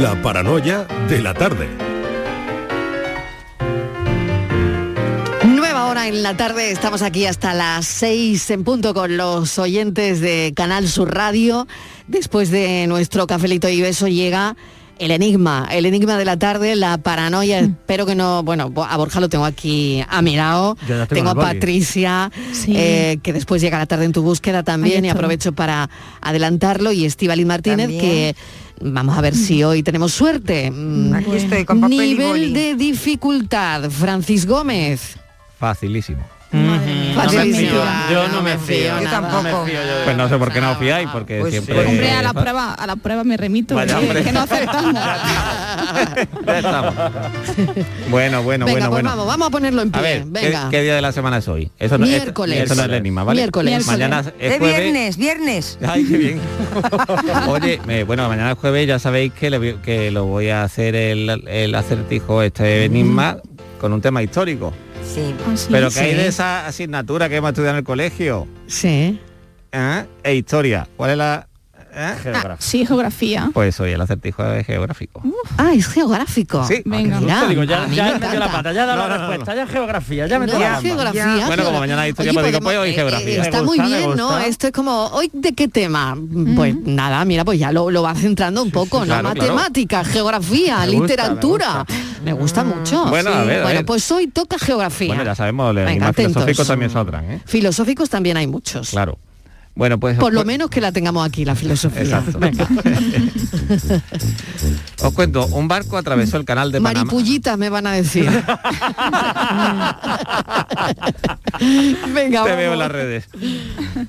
La paranoia de la tarde. Nueva hora en la tarde, estamos aquí hasta las 6 en punto con los oyentes de Canal Sur Radio. Después de nuestro cafelito y beso llega el enigma, el enigma de la tarde, la paranoia. Mm. Espero que no, bueno, a Borja lo tengo aquí a mi lado. Tengo tengo a. Patricia, Sí. eh, que después llega la tarde en tu búsqueda también y aprovecho para adelantarlo y Estivaliz Martínez También. que vamos a ver si hoy tenemos suerte. Mm, Aquí estoy con papel y Nivel boli. de dificultad, Francis Gómez. Facilísimo. Facilísimo. Yo no me fío. Yo tampoco. Pues no sé por qué no os fiáis, porque Pues siempre... Hombre, a la prueba, a la prueba me remito, Vaya, que- hombre. que no acertamos. Ya estamos. Bueno, bueno, Venga, bueno, pues bueno. vamos, vamos a ponerlo en pie. A ver, ¿qué, Venga. qué día de la semana es hoy? Eso no, Miércoles. Eso no es el enigma, ¿vale? Miércoles. Mañana es De jueves. viernes, viernes. Ay, qué bien. Oye, eh, bueno, mañana es jueves, ya sabéis que, le que lo voy a hacer el, el acertijo, este enigma, con un tema histórico. Sí. Ah, sí. Pero que hay de esa asignatura que hemos estudiado en el colegio. Sí. ¿eh? E historia. ¿Cuál es la...? Eh? Ah, sí, geografía. Pues hoy el acertijo es geográfico. Ah, es geográfico. Sí. Venga. Mira, digo, ya, ya me he metido la pata, ya he dado No, la no, no, respuesta, ya es geografía, ya me No, ya, la gamba. geografía, Ya. Bueno, como geografía. mañana hay historia, Oye, pues digo, podemos- pues hoy eh, geografía. eh, Me está gusta, muy me bien, ¿no? gusta. Esto es como, ¿hoy de qué tema? Pues nada, mira, pues ya lo, lo va centrando un poco, ¿no? claro, claro. Matemática, geografía, Me gusta, literatura. Me gusta, mucho. Bueno, a ver, a bueno, ver. pues hoy toca geografía. Bueno, ya sabemos, los filosóficos también saldrán, ¿eh? Filosóficos también hay muchos. Claro. Bueno, pues... Por lo cu- menos que la tengamos aquí, la filosofía. Exacto. Venga. Os cuento, un barco atravesó el canal de Panamá. Maripullitas me van a decir. Venga, Te vamos. veo en las redes.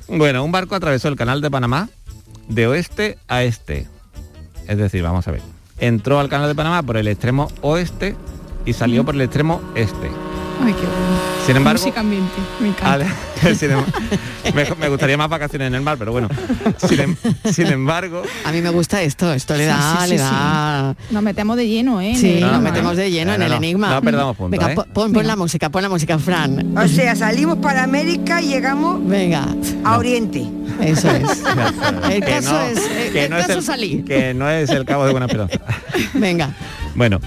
Bueno, un barco atravesó el canal de Panamá de oeste a este. Es decir, vamos a ver. Entró al canal de Panamá por el extremo oeste y salió por el extremo este. Ay, qué bueno. Sin embargo, Música ambiente, me encanta. al- sin em- me, me gustaría más vacaciones en el mar, pero bueno. Sin, em- sin embargo, A mí me gusta esto, esto le da, sí, sí, le sí. da. Nos metemos de lleno, ¿eh? Sí, En el nos enigma, metemos ¿eh? de lleno No, en no, el enigma. No perdamos punto, Venga, ¿eh? pon, la música, pon la música, Fran. O sea, salimos para América y llegamos Venga, a Oriente. eso es. El que caso no- es, el, que el no es caso el- salí. que no es el cabo de Buena Esperanza. Venga, Bueno,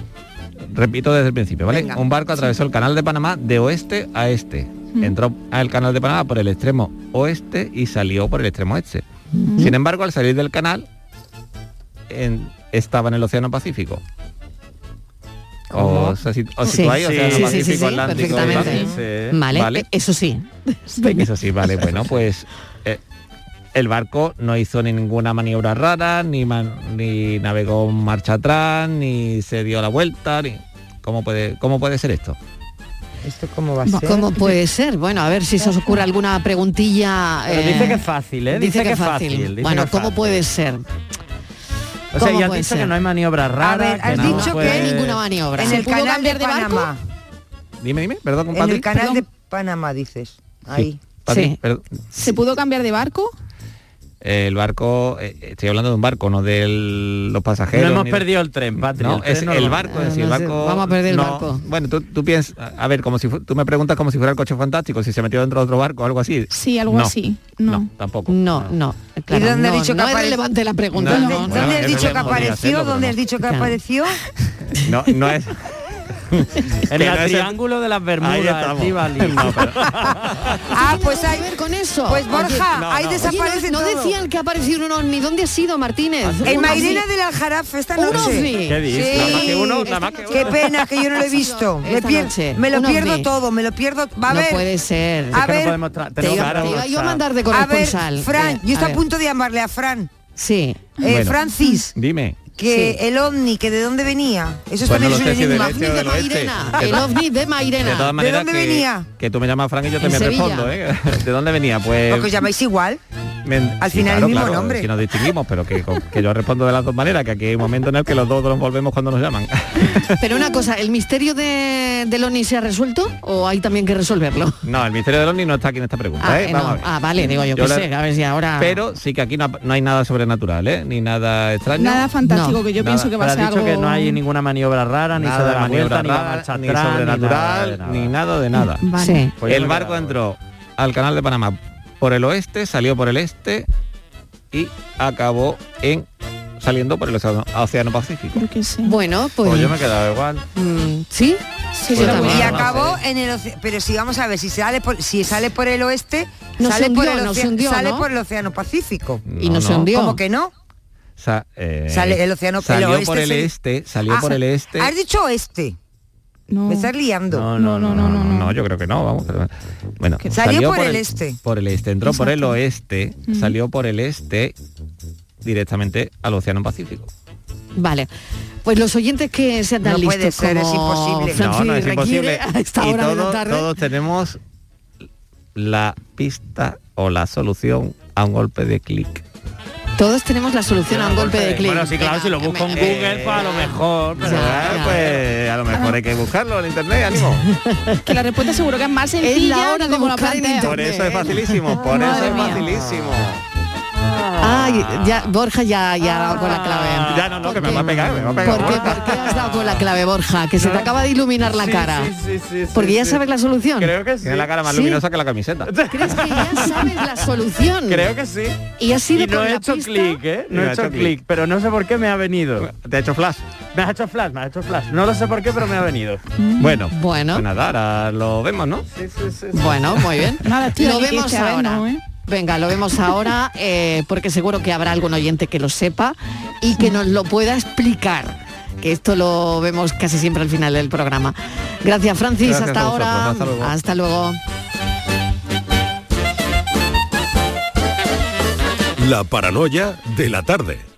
repito desde el principio, ¿vale? Venga. Un barco atravesó el canal de Panamá de oeste a este. Entró al canal de Panamá por el extremo oeste y salió por el extremo este. Sin embargo, al salir del canal, en- estaba en el Océano Pacífico. O, se sit- os Sí. situáis, Sí, Océano sí, Pacífico, Atlántico, vale, Vale. eso sí. Eso sí, vale, bueno, pues eh, el barco no hizo ni ninguna maniobra rara, ni, man- ni navegó marcha atrás, ni se dio la vuelta, ni... ¿Cómo puede, cómo puede ser esto? ¿Esto cómo va a ser? ¿Cómo puede ser? Bueno, a ver si se os ocurre alguna preguntilla. Pero eh, dice que es fácil, ¿eh? Dice, que es fácil. dice bueno, que ¿cómo fácil. puede ser? O sea, ¿Cómo ya has puede dicho ser? que no hay maniobra rara. ver, has que no dicho hay que- ninguna maniobra. En ¿Se el canal cambiar de de barco? Panamá. Dime, dime, perdón, En compadre. el canal Perdón. de Panamá, dices. Ahí. Sí. perdón. ¿Se pudo cambiar de barco? El barco, eh, estoy hablando de un barco, no de los pasajeros. No hemos ni- perdido el tren, Patri. No, tren es no el lo- barco, es decir, el no barco... vamos a perder el barco. Bueno, tú, tú piensas, a ver, como si tú me preguntas como si fuera el coche fantástico, si se metió dentro de otro barco o algo así. Sí, algo No. así. No. tampoco. No, no. Claro, dónde has no, dicho que no es apare- relevante la pregunta. No, ¿Dónde, no, bueno, dónde has dicho que apareció? ¿Dónde no. has dicho que Claro. apareció? No, no es... En el no triángulo de las Bermudas. No, pero- Ah, pues hay ver con eso. Pues Borja, no, ahí no. desaparece no, no todo. decían que ha aparecido un ovni. ¿Dónde ha sido, Martínez? En Mairena del Aljarafe esta Un noche. ovni. ¿Qué dices? Sí. Nada más que uno, Esta nada más que noche. Qué uno. pena que yo no lo he visto. Me, pier- noche, me lo pierdo ovni. todo, me lo pierdo. Va a no ver, puede ser. A Es que no ver, Te iba, te iba yo a mandar de a ver, corresponsal. Fran, Eh, yo estoy a punto de llamarle a Fran. Sí. Eh, Bueno. Francis, Dime. Que Sí. el ovni, que de dónde venía. Eso Pues también no es un enigma. este de. Mairena. De El ovni de De Mairena. todas maneras dónde que, venía? que tú me llamas Frank y yo también respondo, ¿eh? ¿De dónde venía? Pues Porque os llamáis igual. Al sí, final el claro, mismo claro, nombre. Si nos distinguimos, pero que, que yo respondo de las dos maneras, que aquí hay un momento en el que los dos nos volvemos cuando nos llaman. Pero una cosa, ¿el misterio de, del ONI se ha resuelto o hay también que resolverlo? No, el misterio del OVNI no está aquí en esta pregunta, Ah, ¿eh? eh, Vamos no. a ver. Ah, vale, digo yo, Yo qué la- sé, a ver si ahora... Pero sí que aquí no, no hay nada sobrenatural, ¿eh? Ni nada extraño. Nada fantástico No, que yo nada. pienso que va a ser dicho algo... que no hay ninguna maniobra rara, ni se nada da de la maniobra vuelta, ni va rara, marcha ni atrás, ni sobrenatural, ni nada. de nada. Vale. Sí. Pues yo el barco entró al canal de Panamá por el oeste, salió por el este y acabó en saliendo por el Océano, Océano Pacífico. Sé. Bueno, pues... Pues yo me he quedado igual. mm, ¿Sí? Sí, Pues yo no, también. Y no acabó sé. en el oce- pero si vamos a ver si sale por si sale por el oeste No sale por el océano hundió, sale ¿no? por el océano Pacífico Y no se hundió. ¿Cómo que no? Sa- eh, Sale el océano- el salió oeste por el este, salió Ah, por el este. Has dicho oeste. No. Me estás liando. No, No, no, no, no, no. No, yo creo que no, vamos. bueno, Que salió por el este. Por el este, entró por el oeste, salió por el este directamente al Océano Pacífico. Vale. Pues los oyentes que sean tan No puede ser, es imposible. Francis no, no es imposible. a esta y hora de la todos- tarde. todos tenemos la pista o la solución a un golpe de clic. Todos tenemos la solución a un golpe de clic. Bueno, sí, claro, si lo busco en Google, pues a lo mejor. pero- Ya, ya. Pues a lo mejor hay que buscarlo en internet, ánimo. Que la respuesta seguro que es más Es sencilla la hora de como la buscar en plantea. Por eso es facilísimo, por eso es mía. facilísimo. Ay, ya, Borja ya, ya ha dado con la clave. Ya no, no, que me ¿Por va a pegar, me va a pegar. ¿Por qué, ¿Por qué has dado con la clave, Borja? Que se te acaba de iluminar la Sí, cara. sí, sí, sí, sí, Porque ya sí. sabes la solución. Creo que sí. Tiene la cara más Sí. luminosa que la camiseta. ¿Crees que ya sabes la solución? Creo que sí. Y has sido Y no con he la hecho pista? clic, ¿eh? No No he hecho hecho clic. pero no sé por qué me ha venido. Te ha hecho flash. Me ha hecho flash, me ha hecho flash. No lo sé por qué, pero me ha venido. Bueno, Bueno. pues nada, ahora lo vemos, ¿no? Sí, sí, sí. Bueno, muy bien. Nada, estoy lo que vemos este, a ver, ahora. no, ¿eh? Venga, lo vemos ahora eh, porque seguro que habrá algún oyente que lo sepa y que nos lo pueda explicar. Que esto lo vemos casi siempre al final del programa. Gracias, Francis. Gracias hasta ahora. hasta luego. Hasta luego. La paranoia de la tarde.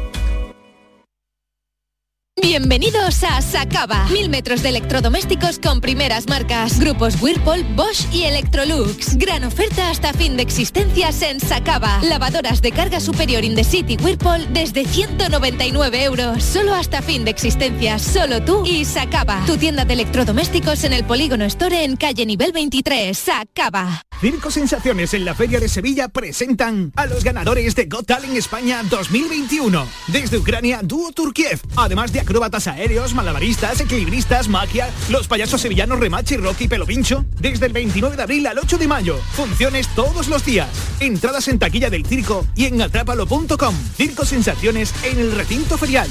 Bienvenidos a Sacaba. Mil metros de electrodomésticos con primeras marcas. Grupos Whirlpool, Bosch y Electrolux. Gran oferta hasta fin de existencias en Sacaba. Lavadoras de carga superior in the city Whirlpool desde 199 euros. Solo hasta fin de existencias. Solo tú y Sacaba. Tu tienda de electrodomésticos en el Polígono Store en calle nivel 23. Sacaba. Circo Sensaciones en la Feria de Sevilla presentan a los ganadores de Got Talent España 2021. Desde Ucrania, dúo Turkiev. Además de acróbatas aéreos, malabaristas, equilibristas, magia, los payasos sevillanos Remachi, Rocky, Pelo Pincho. Desde el 29 de abril al 8 de mayo. Funciones todos los días. Entradas en taquilla del circo y en atrápalo.com. Circo Sensaciones en el recinto ferial.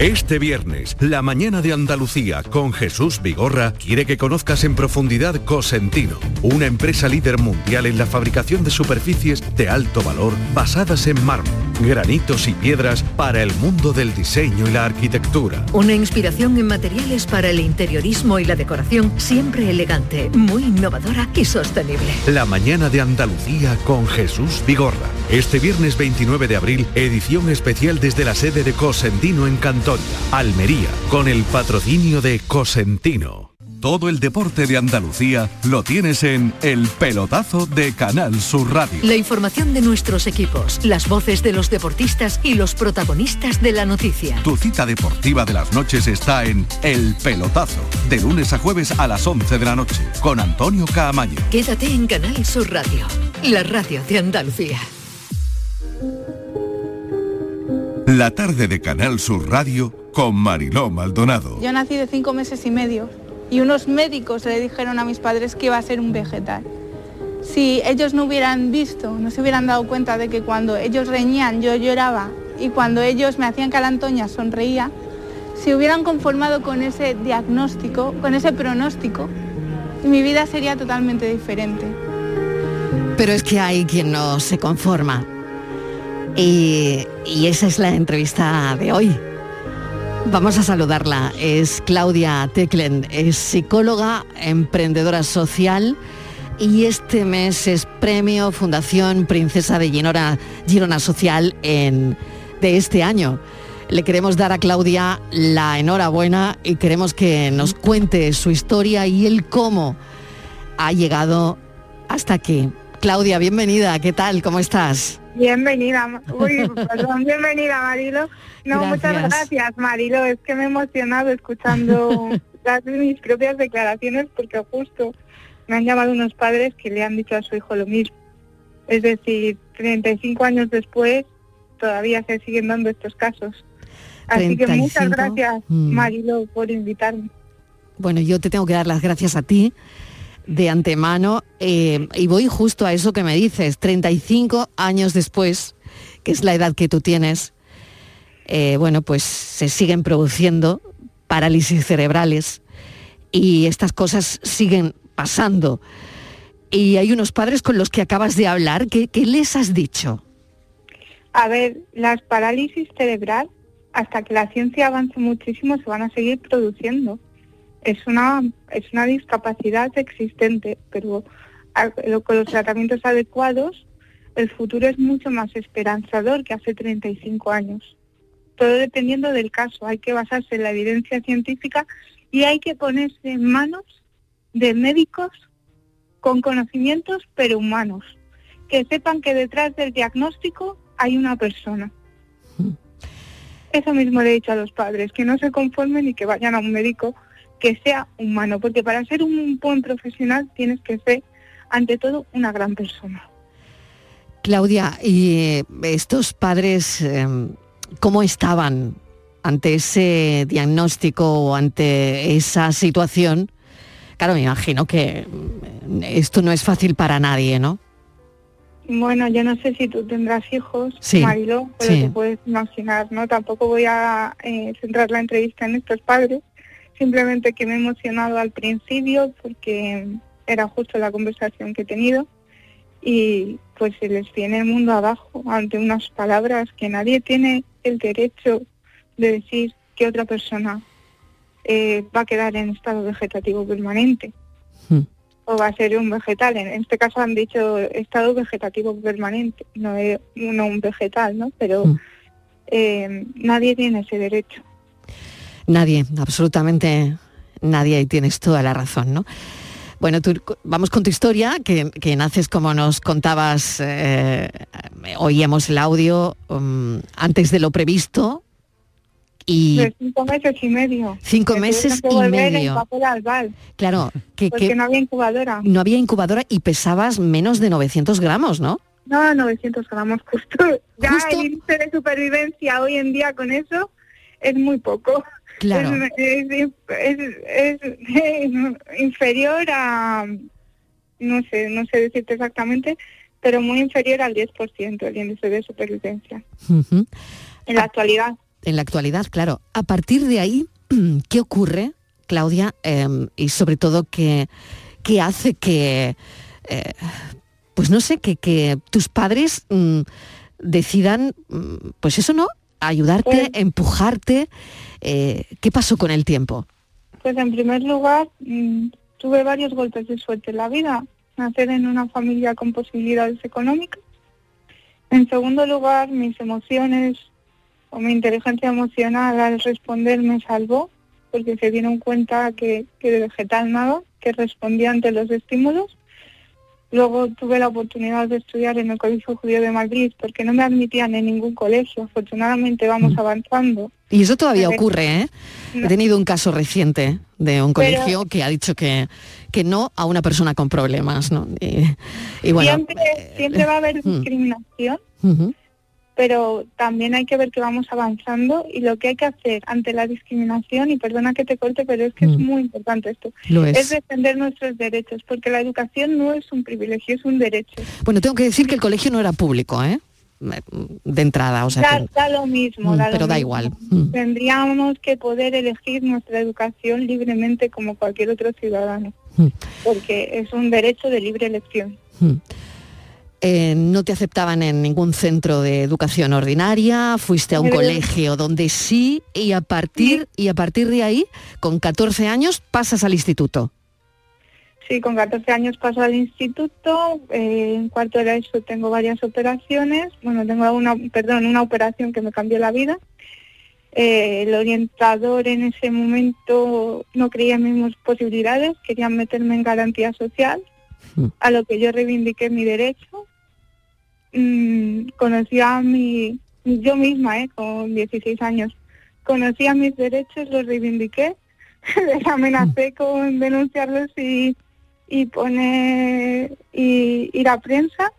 Este viernes, la mañana de Andalucía con Jesús Vigorra quiere que conozcas en profundidad Cosentino, una empresa líder mundial en la fabricación de superficies de alto valor basadas en mármol, granitos y piedras para el mundo del diseño y la arquitectura. Una inspiración en materiales para el interiorismo y la decoración, siempre elegante, muy innovadora y sostenible. La mañana de Andalucía con Jesús Vigorra. Este viernes 29 de abril, edición especial desde la sede de Cosentino en Cantoria, Almería, con el patrocinio de Cosentino. Todo el deporte de Andalucía lo tienes en El Pelotazo de Canal Sur Radio. La información de nuestros equipos, las voces de los deportistas y los protagonistas de la noticia. Tu cita deportiva de las noches está en El Pelotazo, de lunes a jueves a las 11 de la noche, con Antonio Caamaño. Quédate en Canal Sur Radio, la radio de Andalucía. La tarde de Canal Sur Radio con Mariló Maldonado. Yo nací de cinco meses y medio y unos médicos le dijeron a mis padres que iba a ser un vegetal. si ellos no hubieran visto, no se hubieran dado cuenta de que cuando ellos reñían yo lloraba y cuando ellos me hacían calantoña sonreía, si hubieran conformado con ese diagnóstico, con ese pronóstico, mi vida sería totalmente diferente. Pero es que hay quien no se conforma. Y, esa es la entrevista de hoy. Vamos a saludarla. Es Claudia Teclen, es psicóloga, emprendedora social y este mes es premio Fundación Princesa de Girona, Girona Social en, de este año. Le queremos dar a Claudia la enhorabuena y queremos que nos cuente su historia y el cómo ha llegado hasta aquí. Claudia, bienvenida, ¿qué tal? ¿Cómo estás? Bienvenida, uy, perdón, bienvenida Marilo. No, muchas Gracias. Marilo, es que me he emocionado escuchando las, mis propias declaraciones porque justo me han llamado unos padres que le han dicho a su hijo lo mismo. Es decir, 35 años después todavía se siguen dando estos casos. Así que muchas 35, gracias mm. Marilo por invitarme. Bueno, yo te tengo que dar las gracias a ti de antemano eh, y voy justo a eso que me dices, 35 años después, que es la edad que tú tienes, eh, bueno, pues se siguen produciendo parálisis cerebrales y estas cosas siguen pasando. Y hay unos padres con los que acabas de hablar, ¿qué, les has dicho? A ver, las parálisis cerebral, hasta que la ciencia avance muchísimo, se van a seguir produciendo. Es una, es una discapacidad existente, pero con los tratamientos adecuados, el futuro es mucho más esperanzador que hace 35 años. Todo dependiendo del caso, hay que basarse en la evidencia científica y hay que ponerse en manos de médicos con conocimientos pero humanos, que sepan que detrás del diagnóstico hay una persona. Eso mismo le he dicho a los padres, que no se conformen y que vayan a un médico que sea humano, porque para ser un buen profesional tienes que ser, ante todo, una gran persona. Claudia, ¿y eh, estos padres eh, cómo estaban ante ese diagnóstico o ante esa situación? Claro, me imagino que mm, esto no es fácil para nadie, ¿no? Bueno, yo no sé si tú tendrás hijos, Sí, Marilo, pero sí. te puedes imaginar, ¿no? Tampoco voy a eh, centrar la entrevista en estos padres, simplemente que me he emocionado al principio porque era justo la conversación que he tenido y pues se les viene el mundo abajo ante unas palabras que nadie tiene el derecho de decir que otra persona eh, va a quedar en estado vegetativo permanente o va a ser un vegetal. En este caso han dicho estado vegetativo permanente, no, es- no un vegetal, ¿no? Pero eh, nadie tiene ese derecho. Nadie, absolutamente nadie, y tienes toda la razón, ¿no? Bueno, tú, vamos con tu historia, que, que naces como nos contabas, eh, oíamos el audio um, antes de lo previsto y De cinco meses y medio. Cinco Me meses que y medio. En papel albal, claro, que, porque que no había incubadora. no había incubadora y pesabas menos de 900 gramos, ¿no? No, 900 gramos justo. Ya ¿Justo? el índice de supervivencia hoy en día con eso es muy poco. Claro. Es, es- es- es inferior a, no sé, no sé decirte exactamente, pero muy inferior al 10% el índice de supervivencia Ujú. en la actualidad. En la actualidad, claro. A partir de ahí, ¿qué ocurre, Claudia? Em, y sobre todo, ¿qué, qué hace que, eh, pues no sé, que, que tus padres mm, decidan, mm, pues eso, ¿no? Ayudarte, empujarte. Eh, ¿Qué pasó con el tiempo? Pues en primer lugar, mm, tuve varios golpes de suerte en la vida. Nacer en una familia con posibilidades económicas. En segundo lugar, mis emociones o mi inteligencia emocional al responder me salvó, porque se dieron cuenta que, que vegetal nada, que respondía ante los estímulos. Luego tuve la oportunidad de estudiar en el Colegio Judío de Madrid, porque no me admitían en ningún colegio. Afortunadamente vamos avanzando. Y eso todavía Pero- ocurre, ¿eh? He tenido un caso reciente de un Pero- colegio que ha dicho que, que no a una persona con problemas, ¿no? Y, y bueno, siempre, siempre va a haber mm. discriminación, pero también hay que ver que vamos avanzando y lo que hay que hacer ante la discriminación, y perdona que te corte, pero es que es Mm. muy importante esto, Lo es. defender nuestros derechos, porque la educación no es un privilegio, es un derecho. Bueno, tengo que decir que el colegio no era público, ¿eh? De entrada, o sea da, que... da lo mismo, Mm, da lo pero da igual. Mm. Tendríamos que poder elegir nuestra educación libremente como cualquier otro ciudadano, porque es un derecho de libre elección. Mm. Eh, no te aceptaban en ningún centro de educación ordinaria, fuiste a un colegio donde sí y a partir y a partir de ahí, con 14 años, pasas al instituto. Sí, con 14 años paso al instituto, eh, en cuarto de eso tengo varias operaciones, bueno, tengo una, perdón, una operación que me cambió la vida. Eh, el orientador en ese momento no creía en mis posibilidades, querían meterme en garantía social, a lo que yo reivindiqué mi derecho. Mm, conocía mi, yo misma, eh, con 16 años, conocía mis derechos, los reivindiqué, les amenacé con denunciarlos y, y poner y ir a prensa.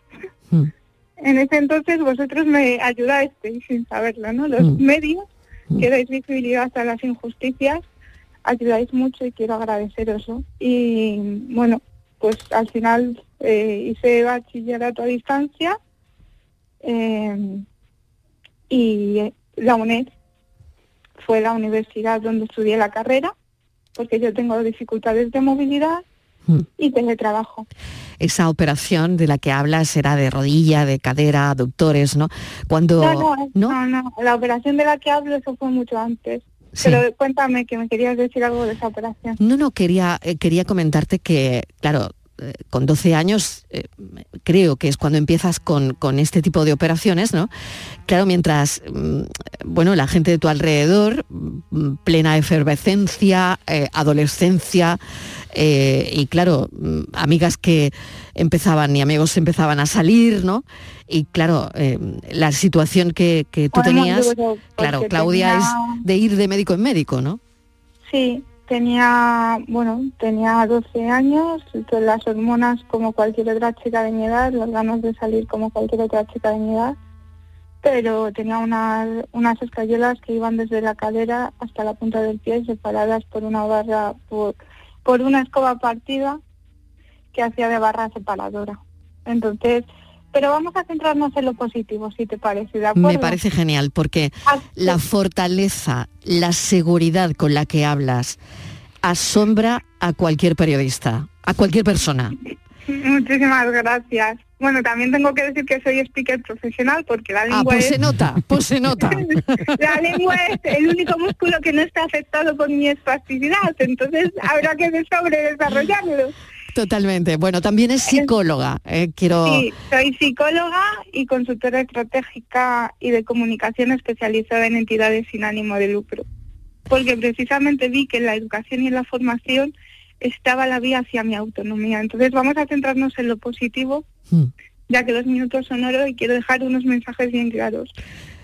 En ese entonces vosotros me ayudasteis sin saberlo, ¿no? Los Mm. medios que dais visibilidad a las injusticias ayudáis mucho y quiero agradeceroslo. Y bueno, pues al final eh, hice bachillerato a distancia eh, y eh, la UNED fue la universidad donde estudié la carrera, porque yo tengo dificultades de movilidad y teletrabajo. Esa operación de la que hablas era de rodilla, de cadera, aductores, ¿no? Cuando No, no, no, no, la operación de la que hablo eso fue mucho antes. Sí. Pero cuéntame que me querías decir algo de esa operación. No, no, quería, eh, quería comentarte que, claro, eh, con 12 años eh, creo que es cuando empiezas con, con este tipo de operaciones, ¿no? Claro, mientras, mm, bueno, la gente de tu alrededor, mm, plena efervescencia, eh, adolescencia, y claro, mm, amigas que empezaban y amigos empezaban a salir, ¿no? Y claro, la situación que, que tú tenías, duro, claro, Claudia, tenía- es de ir de médico en médico, ¿no? Sí, tenía, bueno, tenía 12 años, entonces las hormonas como cualquier otra chica de mi edad, las ganas de salir como cualquier otra chica de mi edad, pero tenía unas, unas escayolas que iban desde la cadera hasta la punta del pie, separadas por una barra, por, por una escoba partida que hacía de barra separadora. Entonces, pero vamos a centrarnos en lo positivo, si te parece, ¿de acuerdo? Me parece genial porque la fortaleza, la seguridad con la que hablas asombra a cualquier periodista, a cualquier persona. Muchísimas gracias. Bueno, también tengo que decir que soy speaker profesional porque la lengua Ah, pues es... se nota, pues se nota. la lengua es el único músculo que no está afectado por mi espasticidad, entonces habrá que sobredesarrollarlo. Totalmente. Bueno, también es psicóloga. eh, quiero. Sí, soy psicóloga y consultora estratégica y de comunicación especializada en entidades sin ánimo de lucro. Porque precisamente vi que en la educación y en la formación estaba la vía hacia mi autonomía. Entonces vamos a centrarnos en lo positivo, Mm. ya que los minutos son oro y quiero dejar unos mensajes bien claros.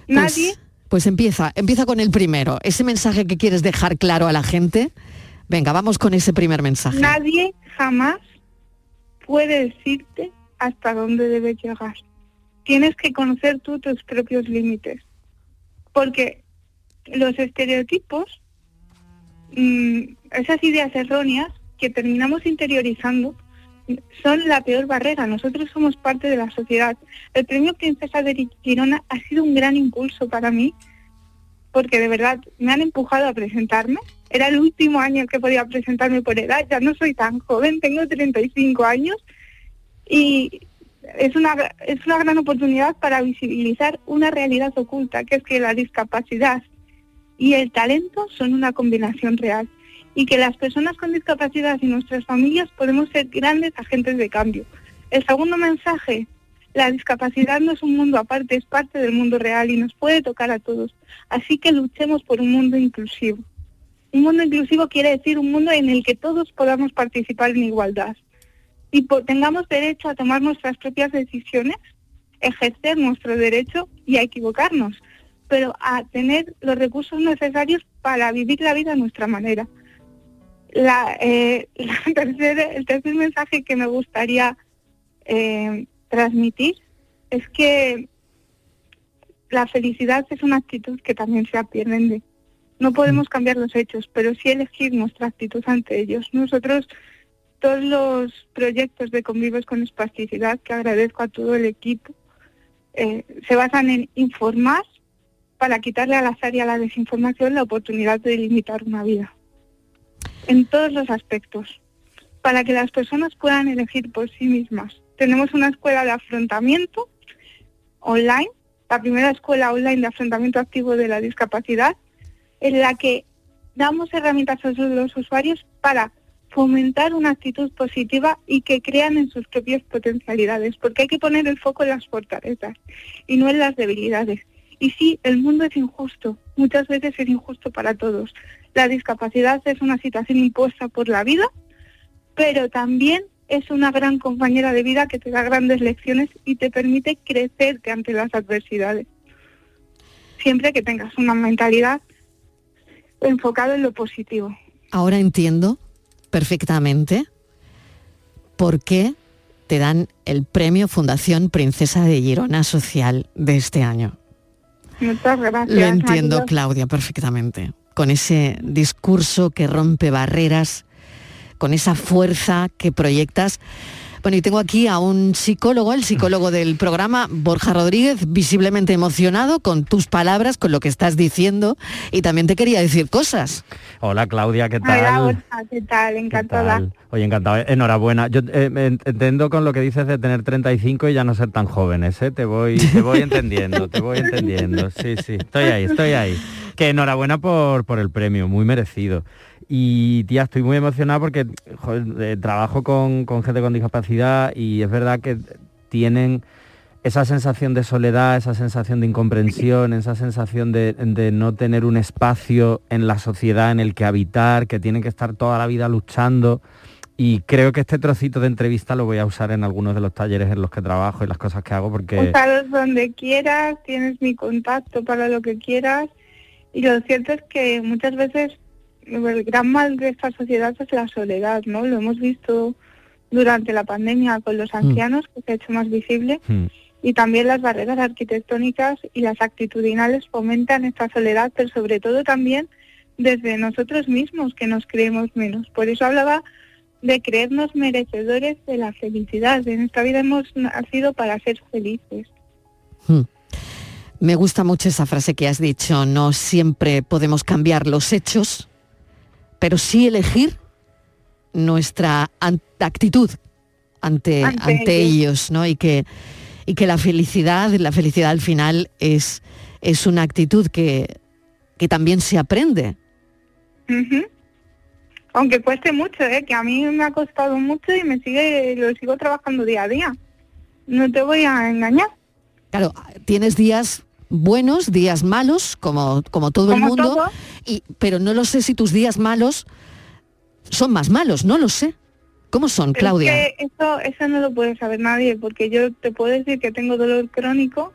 Nadie, Pues empieza, empieza con el primero. Ese mensaje que quieres dejar claro a la gente. Venga, vamos con ese primer mensaje. nadie jamás puede decirte hasta dónde debes llegar. Tienes que conocer tú tus propios límites. Porque los estereotipos, mm, esas ideas erróneas que terminamos interiorizando, son la peor barrera. Nosotros somos parte de la sociedad. El premio Princesa de Girona ha sido un gran impulso para mí, porque de verdad me han empujado a presentarme. Era el último año que podía presentarme por edad, ya no soy tan joven, tengo 35 años y es una, es una gran oportunidad para visibilizar una realidad oculta, que es que la discapacidad y el talento son una combinación real y que las personas con discapacidad y nuestras familias podemos ser grandes agentes de cambio. El segundo mensaje, la discapacidad no es un mundo aparte, es parte del mundo real y nos puede tocar a todos. Así que luchemos por un mundo inclusivo. Un mundo inclusivo quiere decir un mundo en el que todos podamos participar en igualdad y tengamos derecho a tomar nuestras propias decisiones, ejercer nuestro derecho y a equivocarnos, pero a tener los recursos necesarios para vivir la vida a nuestra manera. Eh, el tercer mensaje que me gustaría eh, transmitir es que la felicidad es una actitud que también se aprende. No podemos cambiar los hechos, pero sí elegir nuestra actitud ante ellos. Nosotros, todos los proyectos de Convivos con Espasticidad, que agradezco a todo el equipo, eh, se basan en informar para quitarle al azar y a la desinformación la oportunidad de limitar una vida. En todos los aspectos. Para que las personas puedan elegir por sí mismas. Tenemos una escuela de afrontamiento online, la primera escuela online de afrontamiento activo de la discapacidad, en la que damos herramientas a los usuarios para fomentar una actitud positiva y que crean en sus propias potencialidades, porque hay que poner el foco en las fortalezas y no en las debilidades. Y sí, el mundo es injusto, muchas veces es injusto para todos. La discapacidad es una situación impuesta por la vida, pero también es una gran compañera de vida que te da grandes lecciones y te permite crecerte ante las adversidades. Siempre que tengas una mentalidad enfocada en lo positivo. Ahora entiendo perfectamente por qué te dan el premio Fundación Princesa de Girona Social de este año. Muchas gracias. Lo entiendo. Claudia, perfectamente. Con ese discurso que rompe barreras, con esa fuerza que proyectas. Bueno, y tengo aquí a un psicólogo, el psicólogo del programa, Borja Rodríguez, visiblemente emocionado con tus palabras, con lo que estás diciendo, y también te quería decir cosas. Hola Claudia, ¿qué tal? Hola, Borja, ¿qué tal? Encantada. tal? Oye, encantado. Enhorabuena. Yo eh, entiendo con lo que dices de tener 35 y ya no ser tan jóvenes, ¿eh? Te voy, te voy entendiendo, te voy entendiendo. Sí, sí, estoy ahí, estoy ahí. Que enhorabuena por, por el premio, muy merecido. Y tía, estoy muy emocionado porque trabajo con, gente con discapacidad y es verdad que tienen esa sensación de soledad, esa sensación de incomprensión, esa sensación de, de no tener un espacio en la sociedad en el que habitar, que tienen que estar toda la vida luchando. Y creo que este trocito de entrevista lo voy a usar en algunos de los talleres en los que trabajo y las cosas que hago porque... Úsalos donde quieras, tienes mi contacto para lo que quieras. Y lo cierto es que muchas veces el gran mal de esta sociedad es la soledad, ¿no? Lo hemos visto durante la pandemia con los ancianos, que se ha hecho más visible, Hmm. y también las barreras arquitectónicas y las actitudinales fomentan esta soledad, pero sobre todo también desde nosotros mismos, que nos creemos menos. Por eso hablaba de creernos merecedores de la felicidad. En esta vida hemos nacido para ser felices. Hmm. Me gusta mucho esa frase que has dicho, no siempre podemos cambiar los hechos, pero sí elegir nuestra actitud ante, Ante ante ellos. ¿no? Y que, y que la felicidad, la felicidad al final es, es una actitud que, que también se aprende. Aunque cueste mucho, ¿eh? que a mí me ha costado mucho y me sigue lo sigo trabajando día a día. No te voy a engañar. Claro, tienes días buenos, días malos, como, como todo el mundo, todo. Y, pero no lo sé si tus días malos son más malos, no lo sé. ¿Cómo son, Claudia? Es que eso, eso no lo puede saber nadie, porque yo te puedo decir que tengo dolor crónico,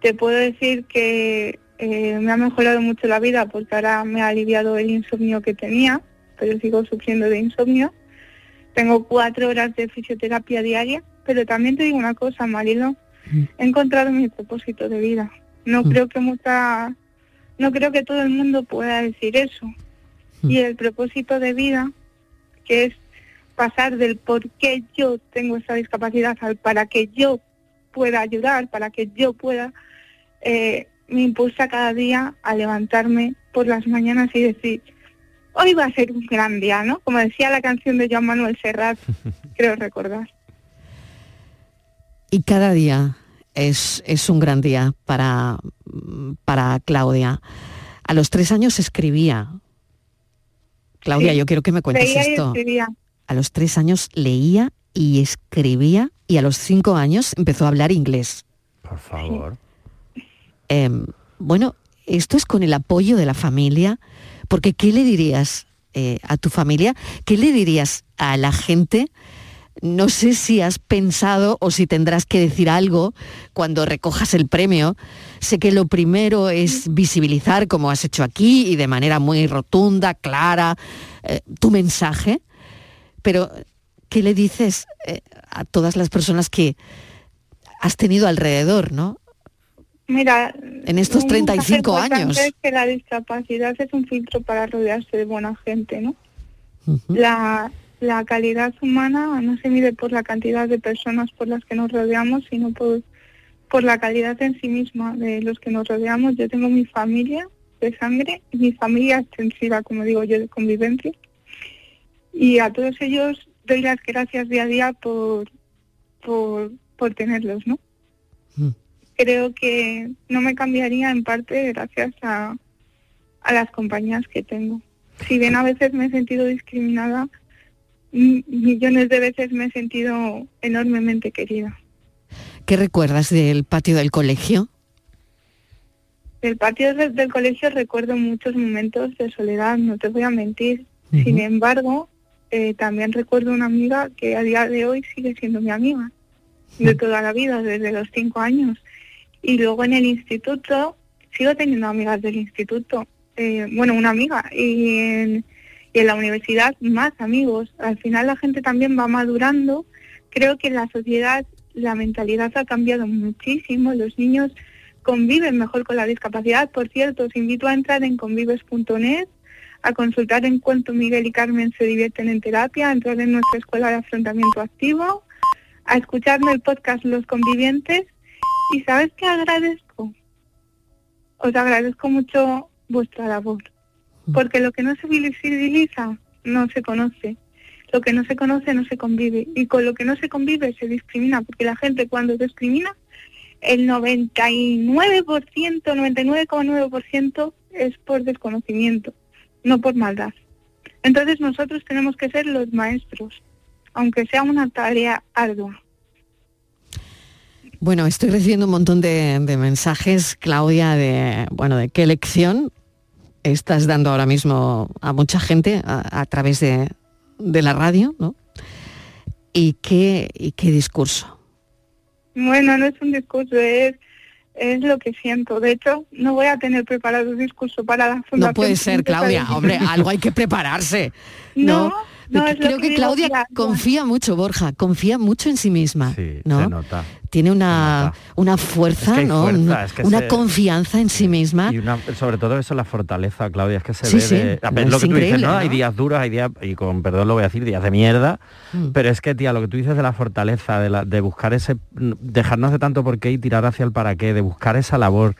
te puedo decir que eh, me ha mejorado mucho la vida porque ahora me ha aliviado el insomnio que tenía, pero sigo sufriendo de insomnio. Tengo cuatro horas de fisioterapia diaria, pero también te digo una cosa, Marilo, he encontrado mi propósito de vida. No Mm. creo que mucha, no creo que todo el mundo pueda decir eso. Y el propósito de vida, que es pasar del por qué yo tengo esta discapacidad al para que yo pueda ayudar, para que yo pueda, eh, me impulsa cada día a levantarme por las mañanas y decir, hoy va a ser un gran día, ¿no? Como decía la canción de Joan Manuel Serrat, creo recordar. Y cada día es, es un gran día para, para Claudia. A los tres años escribía. Claudia, Sí. yo quiero que me cuentes Leía y esto. escribía. A los tres años leía y escribía y a los cinco años empezó a hablar inglés. Por favor. Em, bueno, esto es con el apoyo de la familia, porque ¿qué le dirías eh, a tu familia? ¿Qué le dirías a la gente? No sé si has pensado o si tendrás que decir algo cuando recojas el premio. Sé que lo primero es visibilizar, como has hecho aquí, y de manera muy rotunda, clara, eh, tu mensaje. Pero, ¿qué le dices eh, a todas las personas que has tenido alrededor, ¿no? Mira, En estos un 35 mensaje años. Es que la discapacidad es un filtro para rodearse de buena gente, ¿no? la, la calidad humana no se mide por la cantidad de personas por las que nos rodeamos, sino por, por la calidad en sí misma de los que nos rodeamos. Yo tengo mi familia de sangre, mi familia extensiva, como digo yo, de convivencia. Y a todos ellos doy las gracias día a día por, por, por tenerlos, ¿no? Creo que no me cambiaría en parte gracias a, a las compañías que tengo. Si bien a veces me he sentido discriminada, millones de veces me he sentido enormemente querida. ¿Qué recuerdas del patio del colegio? Del patio de- del colegio recuerdo muchos momentos de soledad, no te voy a mentir. Sin embargo, eh, también recuerdo una amiga que a día de hoy sigue siendo mi amiga, de toda la vida, desde los cinco años. Y luego en el instituto, sigo teniendo amigas del instituto, eh, bueno, una amiga, y en, y en la universidad más amigos. Al final la gente también va madurando. Creo que en la sociedad la mentalidad ha cambiado muchísimo, los niños conviven mejor con la discapacidad. Por cierto, os invito a entrar en convives.net, a consultar en cuanto Miguel y Carmen se divierten en terapia, a entrar en nuestra escuela de afrontamiento activo, a escucharme el podcast Los Convivientes. ¿Y sabes qué agradezco? Os agradezco mucho vuestra labor, porque lo que no se visibiliza no se conoce. Lo que no se conoce no se convive. Y con lo que no se convive se discrimina, porque la gente cuando discrimina el 99%, 99,9% es por desconocimiento, no por maldad. Entonces nosotros tenemos que ser los maestros, aunque sea una tarea ardua. Bueno, estoy recibiendo un montón de, de mensajes, Claudia, de bueno, de qué lección estás dando ahora mismo a mucha gente a, a través de, de la radio, ¿no? Y qué, y qué discurso. Bueno, no es un discurso, es, es lo que siento. De hecho, no voy a tener preparado un discurso para la fundación. No puede ser, Claudia, hombre, algo hay que prepararse. No, no, es creo que Claudia confía mucho, Borja, confía mucho en sí misma, ¿no? se nota. Tiene una, una fuerza, Es que hay ¿no? fuerza, una es que una se- confianza en sí misma. Y una- sobre todo eso, la fortaleza, Claudia, es que se Sí, ve sí, de- a ver, es lo que tú dices, increíble, ¿no? ¿no? Hay días duros, hay días, y con perdón lo voy a decir, días de mierda, Mm. pero es que, tía, lo que tú dices de la fortaleza, de, la- de buscar ese, dejarnos de tanto por qué y tirar hacia el para qué, de buscar esa labor,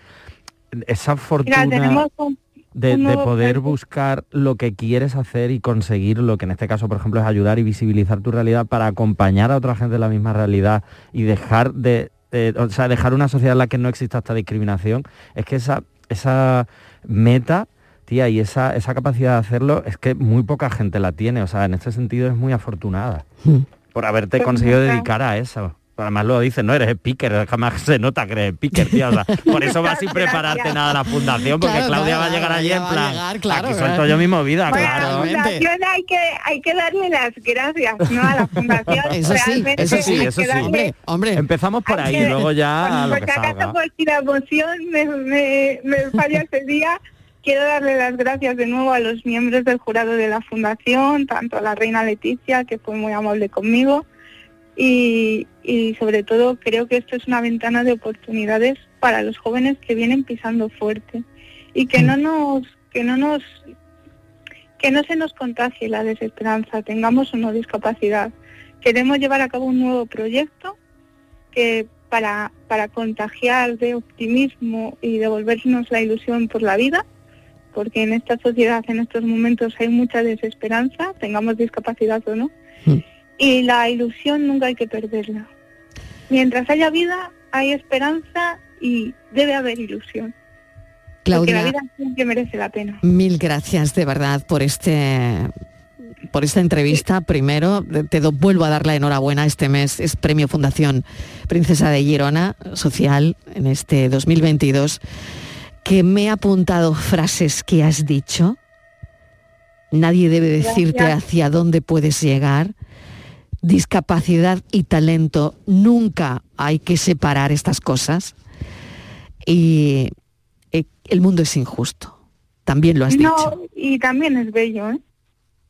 esa fortuna Mira, tenemos un, de, de nuevo poder buscar lo que quieres hacer y conseguir lo que en este caso, por ejemplo, es ayudar y visibilizar tu realidad para acompañar a otra gente en la misma realidad y dejar de, de- o sea, dejar una sociedad en la que no exista esta discriminación, es que esa, esa meta, tía, y esa, esa capacidad de hacerlo, es que muy poca gente la tiene, o sea, en este sentido es muy afortunada por haberte Pues conseguido dedicar a eso. Además lo dices, no eres speaker, jamás se nota que eres speaker, tía. o sea, por eso vas sin prepararte nada a la fundación, porque Claro, Claudia claro, va a llegar allí en plan, llegar, claro, aquí claro. suelto yo mi movida, Bueno, claro. a la fundación hay que, hay que darle las gracias, ¿no? A la fundación. Eso sí, Realmente eso sí, eso sí. darle- Hombre, Empezamos por ahí que- y luego ya a Bueno, lo por que salga. por si la emoción me, me, me falla ese día, quiero darle las gracias de nuevo a los miembros del jurado de la fundación, tanto a la reina Leticia, que fue muy amable conmigo, y, y sobre todo creo que esto es una ventana de oportunidades para los jóvenes que vienen pisando fuerte y que no nos que no nos que no se nos contagie la desesperanza, tengamos no discapacidad. Queremos llevar a cabo un nuevo proyecto que para, para contagiar de optimismo y devolvernos la ilusión por la vida, porque en esta sociedad en estos momentos hay mucha desesperanza, tengamos discapacidad o no, y la ilusión nunca hay que perderla. Mientras haya vida, hay esperanza y debe haber ilusión. Porque Claudia, la vida siempre merece la pena. mil gracias de verdad por este por esta entrevista. Primero, te do- vuelvo a dar la enhorabuena. Este mes es Premio Fundación Princesa de Girona Social en este 2022, que me he apuntado frases que has dicho. Nadie debe decirte Gracias. hacia dónde puedes llegar. Discapacidad y talento, nunca hay que separar estas cosas. Y eh, el mundo es injusto. También lo has dicho. No, y también es bello, ¿eh?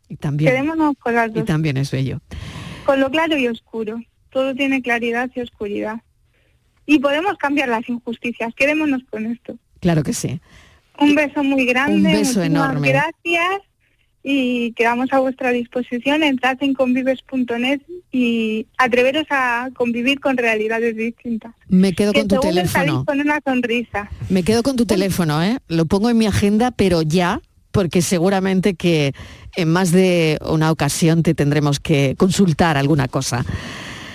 Y también, Quedémonos con las y dos, también es bello. con lo claro y oscuro. Todo tiene claridad y oscuridad. y podemos cambiar las injusticias. Quedémonos con esto. Claro que sí. Un beso muy grande, Un beso enorme. gracias y quedamos a vuestra disposición. Entrad en convives.net y atreveros a convivir con realidades distintas. Me quedo que con tu teléfono. salís con una sonrisa. Me quedo con tu teléfono, ¿eh? Lo pongo en mi agenda, pero ya, porque seguramente que en más de una ocasión te tendremos que consultar alguna cosa.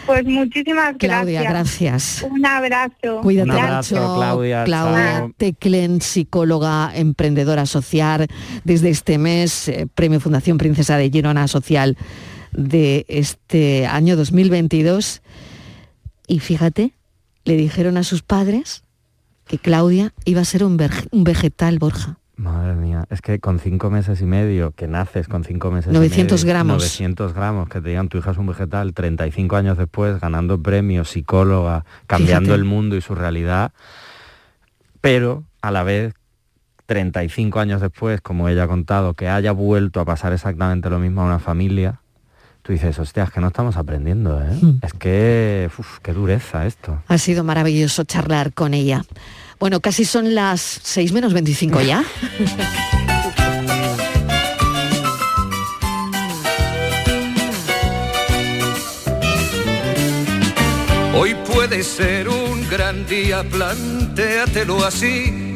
Pues muchísimas Claudia, gracias. gracias. Un abrazo. Cuídate Un abrazo, mucho, Claudia, Claudia. Teclen, psicóloga, emprendedora social, desde este mes, eh, Premio Fundación Princesa de Girona Social de este año 2022. Y fíjate, le dijeron a sus padres que Claudia iba a ser un vegetal, Borja. Madre mía, es que con cinco meses y medio, que naces con cinco meses 900 y medio, gramos. 900 gramos, que te digan tu hija es un vegetal, 35 años después, ganando premios, psicóloga, cambiando Fíjate. el mundo y su realidad, pero a la vez 35 años después, como ella ha contado, que haya vuelto a pasar exactamente lo mismo a una familia, tú dices, hostia, es que no estamos aprendiendo, ¿eh? Hmm. Es que, uf, qué dureza esto. Ha sido maravilloso charlar con ella. Bueno, casi son las 6 menos 25 ya. Hoy puede ser un gran día, plantéatelo así.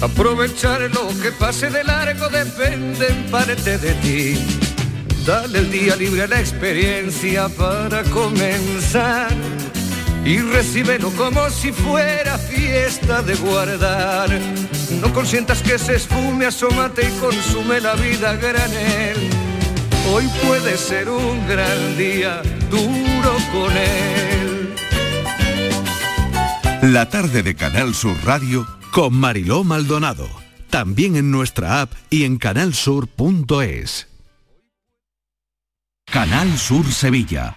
Aprovechar lo que pase de largo depende en parte de ti. Dale el día libre a la experiencia para comenzar. Y recíbelo como si fuera fiesta de guardar. No consientas que se esfume, asómate y consume la vida granel. Hoy puede ser un gran día, duro con él. La tarde de Canal Sur Radio con Mariló Maldonado. También en nuestra app y en canalsur.es. Canal Sur Sevilla.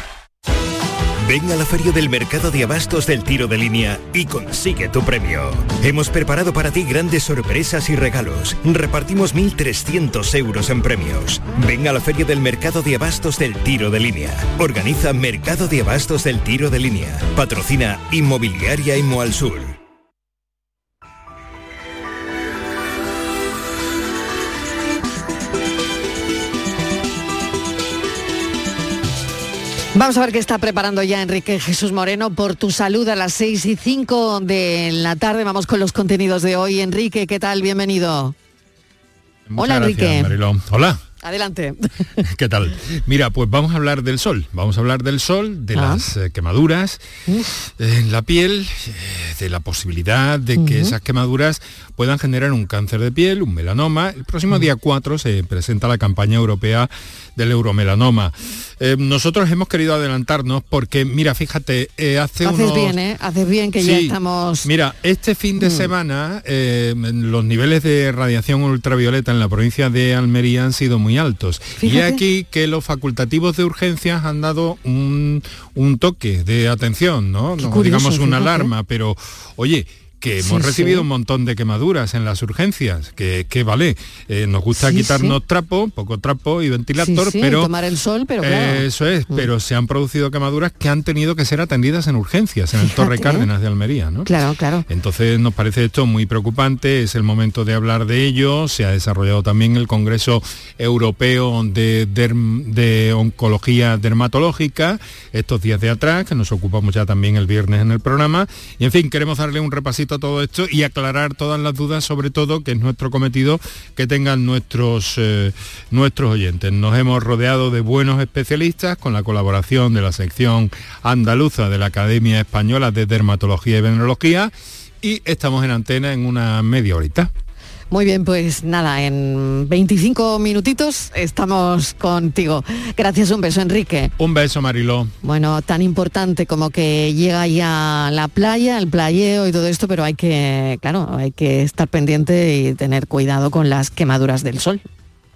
Ven a la feria del mercado de abastos del tiro de línea y consigue tu premio. Hemos preparado para ti grandes sorpresas y regalos. Repartimos 1.300 euros en premios. Ven a la feria del mercado de abastos del tiro de línea. Organiza Mercado de Abastos del Tiro de Línea. Patrocina Inmobiliaria Imo Sur. Vamos a ver qué está preparando ya Enrique Jesús Moreno por tu salud a las 6 y 5 de la tarde. Vamos con los contenidos de hoy. Enrique, ¿qué tal? Bienvenido. Hola, gracias, Enrique. Hola. Adelante. ¿Qué tal? Mira, pues vamos a hablar del sol. Vamos a hablar del sol, de Ah. las eh, quemaduras en la piel, eh, de la posibilidad de que esas quemaduras puedan generar un cáncer de piel, un melanoma. El próximo día 4 se presenta la campaña europea del euromelanoma. Eh, nosotros hemos querido adelantarnos porque, mira, fíjate, eh, hace Haces unos... bien, ¿eh? Haces bien que ya estamos... Mira, este fin de Mm. semana eh, los niveles de radiación ultravioleta en la provincia de Almería han sido muy altos. Y Fíjate. aquí que los facultativos de urgencias han dado un, un toque de atención, ¿no? No curioso, digamos una fíjate. alarma, pero oye, que hemos Sí, recibido sí. un montón de quemaduras en las urgencias, que, que vale, eh, nos gusta Sí, quitarnos trapo, poco trapo y ventilador, pero tomar el sol, pero claro. Mm. eso es, pero se han producido quemaduras que han tenido que ser atendidas en urgencias, en el Torre. Cárdenas de Almería, ¿no? Claro, claro. Entonces nos parece esto muy preocupante, es el momento de hablar de ello, se ha desarrollado también el Congreso Europeo de, Derm- de Oncología Dermatológica estos días de atrás, que nos ocupamos ya también el viernes en el programa, y en fin, queremos darle un repasito todo esto y aclarar todas las dudas, sobre todo, que es nuestro cometido, que tengan nuestros, eh, nuestros oyentes. Nos hemos rodeado de buenos especialistas con la colaboración de la sección andaluza de la Academia Española de Dermatología y Venerología y estamos en antena en una media horita. Muy bien, pues nada, en 25 minutitos estamos contigo. Gracias, un beso, Enrique. Un beso, Mariló. Bueno, tan importante como que llega ya la playa, el playeo y todo esto, pero hay que, claro, hay que estar pendiente y tener cuidado con las quemaduras del sol.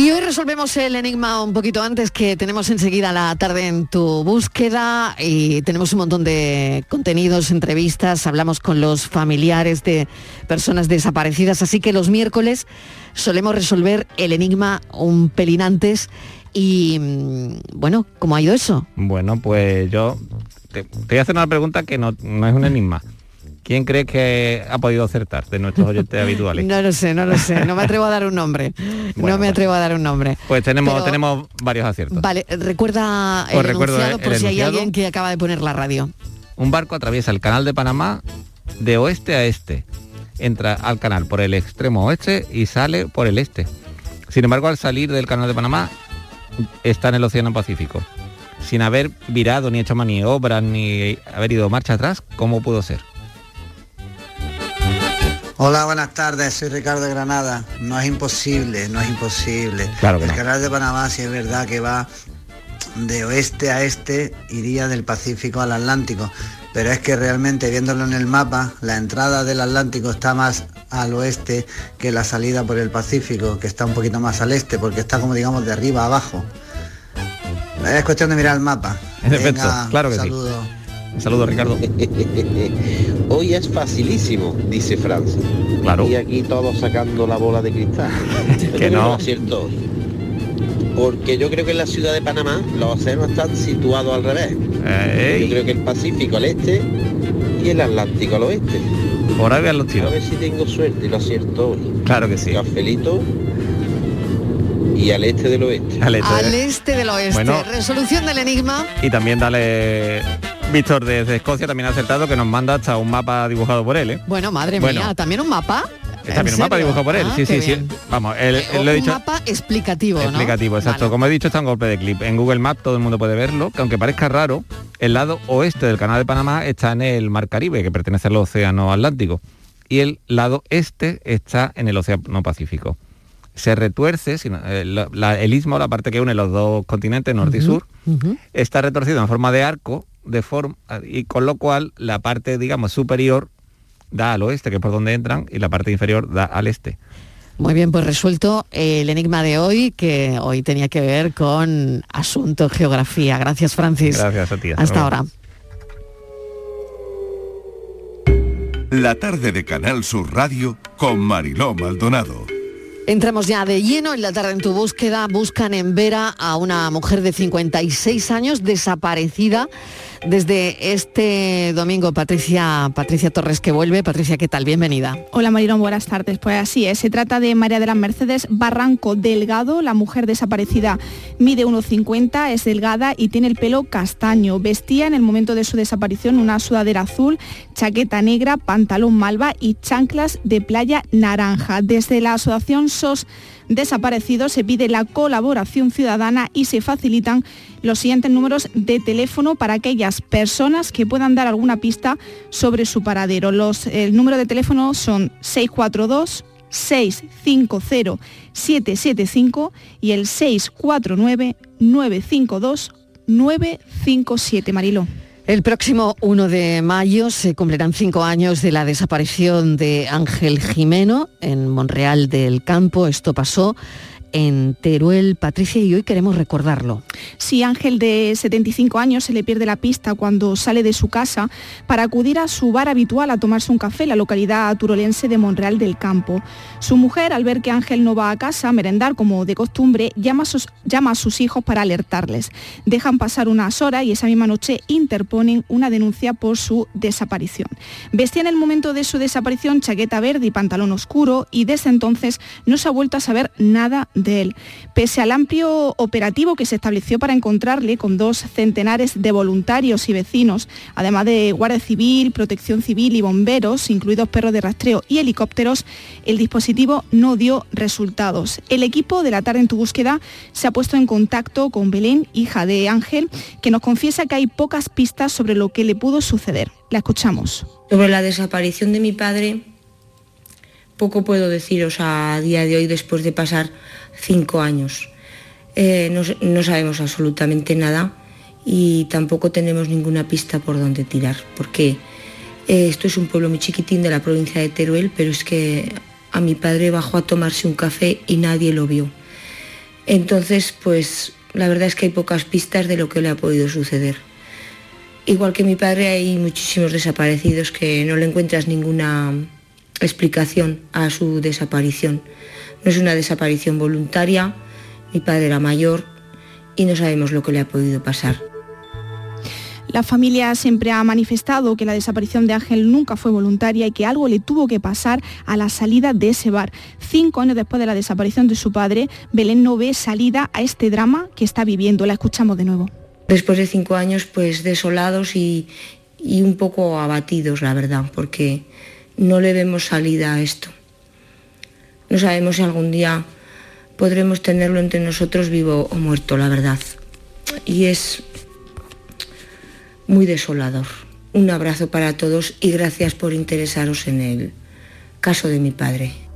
Y hoy resolvemos el enigma un poquito antes que tenemos enseguida la tarde en tu búsqueda y tenemos un montón de contenidos, entrevistas, hablamos con los familiares de personas desaparecidas, así que los miércoles solemos resolver el enigma un pelín antes y mm, bueno, ¿cómo ha ido eso? Bueno, pues yo te, te voy a hacer una pregunta que no, no es un enigma. ¿Quién cree que ha podido acertar de nuestros oyentes habituales? No lo sé, no lo sé, no me atrevo a dar un nombre, no me atrevo a dar un nombre. Pues tenemos, Pero- tenemos varios aciertos. Vale, recuerda el recuerdo enunciado el por si hay alguien que acaba de poner la radio. Un barco atraviesa el canal de Panamá de oeste a este. Entra al canal por el extremo oeste y sale por el este. Sin embargo, al salir del canal de Panamá, está en el Océano Pacífico. Sin haber virado, ni hecho maniobras, ni haber ido marcha atrás, ¿cómo pudo ser? Hola, buenas tardes, soy Ricardo de Granada. No es imposible, no es imposible. Claro que el no. canal de Panamá, si es verdad que va de oeste a este, iría del Pacífico al Atlántico. Pero es que realmente viéndolo en el mapa, la entrada del Atlántico está más al oeste que la salida por el Pacífico, que está un poquito más al este, porque está como digamos de arriba a abajo. Es cuestión de mirar el mapa. En efecto, Venga, claro que un sí. Saludo. Un saludo, Ricardo. Hoy es facilísimo, dice Francia. Claro. Y aquí todos sacando la bola de cristal. Que no. un acierto hoy. Porque yo creo que en la ciudad de Panamá los océanos están situados al revés. Ey. Yo creo que el Pacífico al este y el Atlántico al oeste. Por ahí vean los A tiros. ver si tengo suerte y lo acierto hoy. Claro que sí. Cafelito y al este del oeste. Al este. Al este del oeste. Bueno. Resolución del enigma. Y también dale Víctor desde Escocia también ha acertado que nos manda hasta un mapa dibujado por él, ¿eh? Bueno, madre Bueno. mía, también un mapa. También un ¿En mapa dibujado por él. Ah, sí, sí, sí. Vamos, él, él lo he un dicho. mapa explicativo, ¿no? Explicativo, exacto. Vale. Como he dicho, está en golpe de clip. En Google Maps todo el mundo puede verlo, que aunque parezca raro, el lado oeste del canal de Panamá está en el Mar Caribe, que pertenece al Océano Atlántico, y el lado este está en el Océano Pacífico. Se retuerce, sino- eh, la- el istmo, la parte que une los dos continentes, norte y sur, está retorcido en forma de arco, de forma, y con lo cual la parte, digamos, superior da al oeste, que es por donde entran, y la parte inferior da al este. Muy bien, pues resuelto el enigma de hoy, que hoy tenía que ver con asunto geografía. Gracias, Francis. Gracias a ti. Hasta luego. ahora. La tarde de Canal Sur Radio con Mariló Maldonado. Entramos ya de lleno en la tarde en tu búsqueda. Buscan en Vera a una mujer de 56 años desaparecida desde este domingo. Patricia, Patricia Torres que vuelve. Patricia, ¿qué tal? Bienvenida. Hola Marilón, buenas tardes. Pues así es, se trata de María de las Mercedes Barranco Delgado, la mujer desaparecida mide 1,50, es delgada y tiene el pelo castaño. Vestía en el momento de su desaparición una sudadera azul, chaqueta negra, pantalón malva y chanclas de playa naranja. Desde la asociación Desaparecidos se pide la colaboración ciudadana y se facilitan los siguientes números de teléfono para aquellas personas que puedan dar alguna pista sobre su paradero. Los, el número de teléfono son 642 650-775 y el 649-952-957. Mariló. El próximo 1 de mayo se cumplirán cinco años de la desaparición de Ángel Jimeno en Monreal del Campo. Esto pasó en Teruel, Patricia, y hoy queremos recordarlo. Sí, Ángel de 75 años se le pierde la pista cuando sale de su casa para acudir a su bar habitual a tomarse un café en la localidad turolense de Monreal del Campo. Su mujer, al ver que Ángel no va a casa a merendar como de costumbre, llama a sus, llama a sus hijos para alertarles. Dejan pasar unas horas y esa misma noche interponen una denuncia por su desaparición. Vestía en el momento de su desaparición chaqueta verde y pantalón oscuro y desde entonces no se ha vuelto a saber nada él. Pese al amplio operativo que se estableció para encontrarle con dos centenares de voluntarios y vecinos, además de Guardia Civil, Protección Civil y bomberos, incluidos perros de rastreo y helicópteros, el dispositivo no dio resultados. El equipo de la tarde en tu búsqueda se ha puesto en contacto con Belén, hija de Ángel, que nos confiesa que hay pocas pistas sobre lo que le pudo suceder. La escuchamos. Sobre la desaparición de mi padre, poco puedo deciros a día de hoy después de pasar cinco años. Eh, no, sabemos absolutamente nada y tampoco tenemos ninguna pista por donde tirar, porque eh, esto es un pueblo muy chiquitín de la provincia de Teruel, pero es que a mi padre bajó a tomarse un café y nadie lo vio. Entonces, pues la verdad es que hay pocas pistas de lo que le ha podido suceder. Igual que mi padre hay muchísimos desaparecidos que no le encuentras ninguna explicación a su desaparición. No es una desaparición voluntaria, mi padre era mayor y no sabemos lo que le ha podido pasar. La familia siempre ha manifestado que la desaparición de Ángel nunca fue voluntaria y que algo le tuvo que pasar a la salida de ese bar. Cinco años después de la desaparición de su padre, Belén no ve salida a este drama que está viviendo. La escuchamos de nuevo. Después de cinco años, pues desolados y, y un poco abatidos, la verdad, porque no le vemos salida a esto. No sabemos si algún día podremos tenerlo entre nosotros vivo o muerto, la verdad. Y es muy desolador. Un abrazo para todos y gracias por interesaros en el caso de mi padre.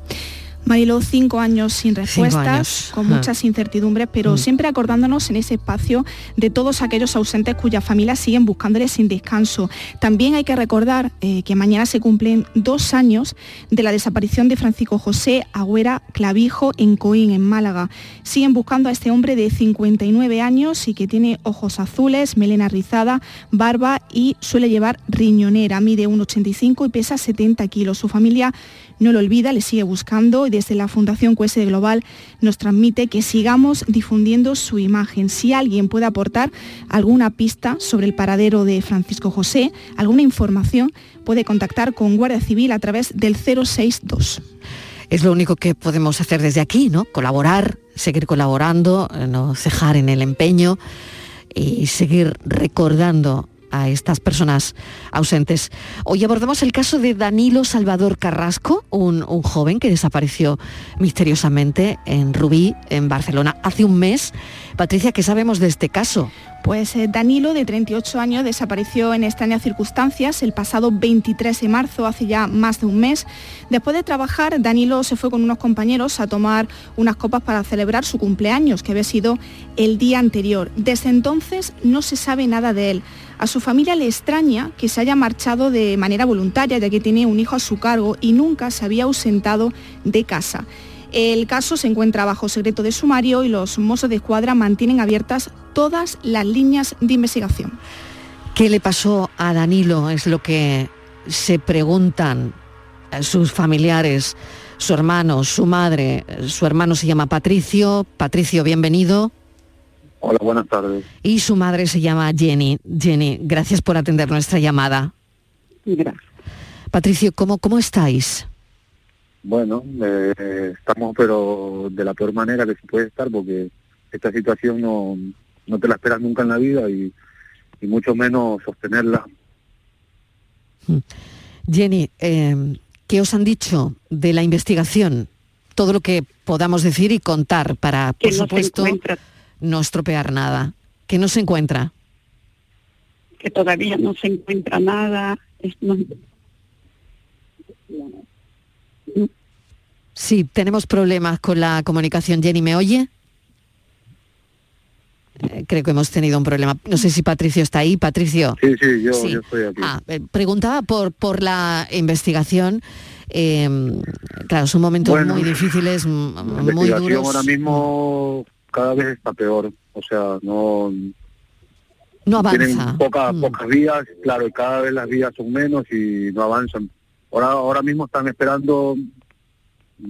Mariló, cinco años sin respuestas, con muchas incertidumbres, pero mm. siempre acordándonos en ese espacio de todos aquellos ausentes cuyas familias siguen buscándoles sin descanso. También hay que recordar eh, que mañana se cumplen dos años de la desaparición de Francisco José Agüera Clavijo en Coín, en Málaga. Siguen buscando a este hombre de 59 años y que tiene ojos azules, melena rizada, barba y suele llevar riñonera. Mide 1,85 y pesa 70 kilos. Su familia no lo olvida, le sigue buscando y desde la Fundación QS Global nos transmite que sigamos difundiendo su imagen. Si alguien puede aportar alguna pista sobre el paradero de Francisco José, alguna información, puede contactar con Guardia Civil a través del 062. Es lo único que podemos hacer desde aquí, ¿no? Colaborar, seguir colaborando, no cejar en el empeño y seguir recordando a estas personas ausentes. Hoy abordamos el caso de Danilo Salvador Carrasco, un, joven que desapareció misteriosamente en Rubí, en Barcelona, hace un mes. Patricia, ¿qué sabemos de este caso? Pues eh, Danilo, de 38 años, desapareció en extrañas circunstancias el pasado 23 de marzo, hace ya más de un mes. Después de trabajar, Danilo se fue con unos compañeros a tomar unas copas para celebrar su cumpleaños, que había sido el día anterior. Desde entonces no se sabe nada de él. A su familia le extraña que se haya marchado de manera voluntaria, ya que tiene un hijo a su cargo y nunca se había ausentado de casa. El caso se encuentra bajo secreto de sumario y los mozos de escuadra mantienen abiertas todas las líneas de investigación. ¿Qué le pasó a Danilo? Es lo que se preguntan sus familiares, su hermano, su madre. Su hermano se llama Patricio. Patricio, bienvenido. Hola, buenas tardes. Y su madre se llama Jenny. Jenny, gracias por atender nuestra llamada. Gracias. Patricio, ¿cómo, cómo estáis? Bueno, eh, estamos pero de la peor manera que se puede estar porque esta situación no, no te la esperas nunca en la vida y, mucho menos sostenerla. Hmm. Jenny, eh, ¿qué os han dicho de la investigación? Todo lo que podamos decir y contar para, por supuesto, no estropear nada. ¿Qué no se encuentra? Que todavía no se encuentra nada. Sí, tenemos problemas con la comunicación. Jenny, ¿me oye? Eh, creo que hemos tenido un problema. No sé si Patricio está ahí. Patricio. Sí, sí, yo, yo estoy aquí. Ah, eh, preguntaba por, por la investigación. Eh, claro, son momentos Bueno, muy difíciles, muy investigación duros. ahora mismo cada vez está peor. O sea, no... No Tienen avanza. pocas, Mm. pocas vías, claro, y cada vez las vías son menos y no avanzan. Ahora, ahora mismo están esperando,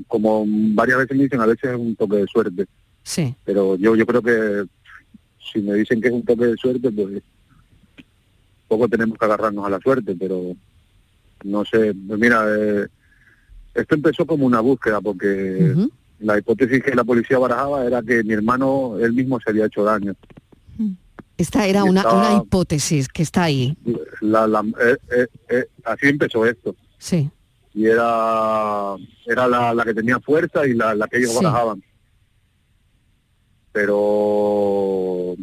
como varias veces me dicen, a veces es un toque de suerte. Sí. Pero yo, yo creo que si me dicen que es un toque de suerte, pues poco tenemos que agarrarnos a la suerte, pero no sé, pues mira, eh, esto empezó como una búsqueda porque la hipótesis que la policía barajaba era que mi hermano él mismo se había hecho daño. Esta era una, estaba- una hipótesis que está ahí. La, la- eh, eh, eh, así empezó esto. Sí. Y era, era la, la que tenía fuerza y la, la que ellos Sí. barajaban. Pero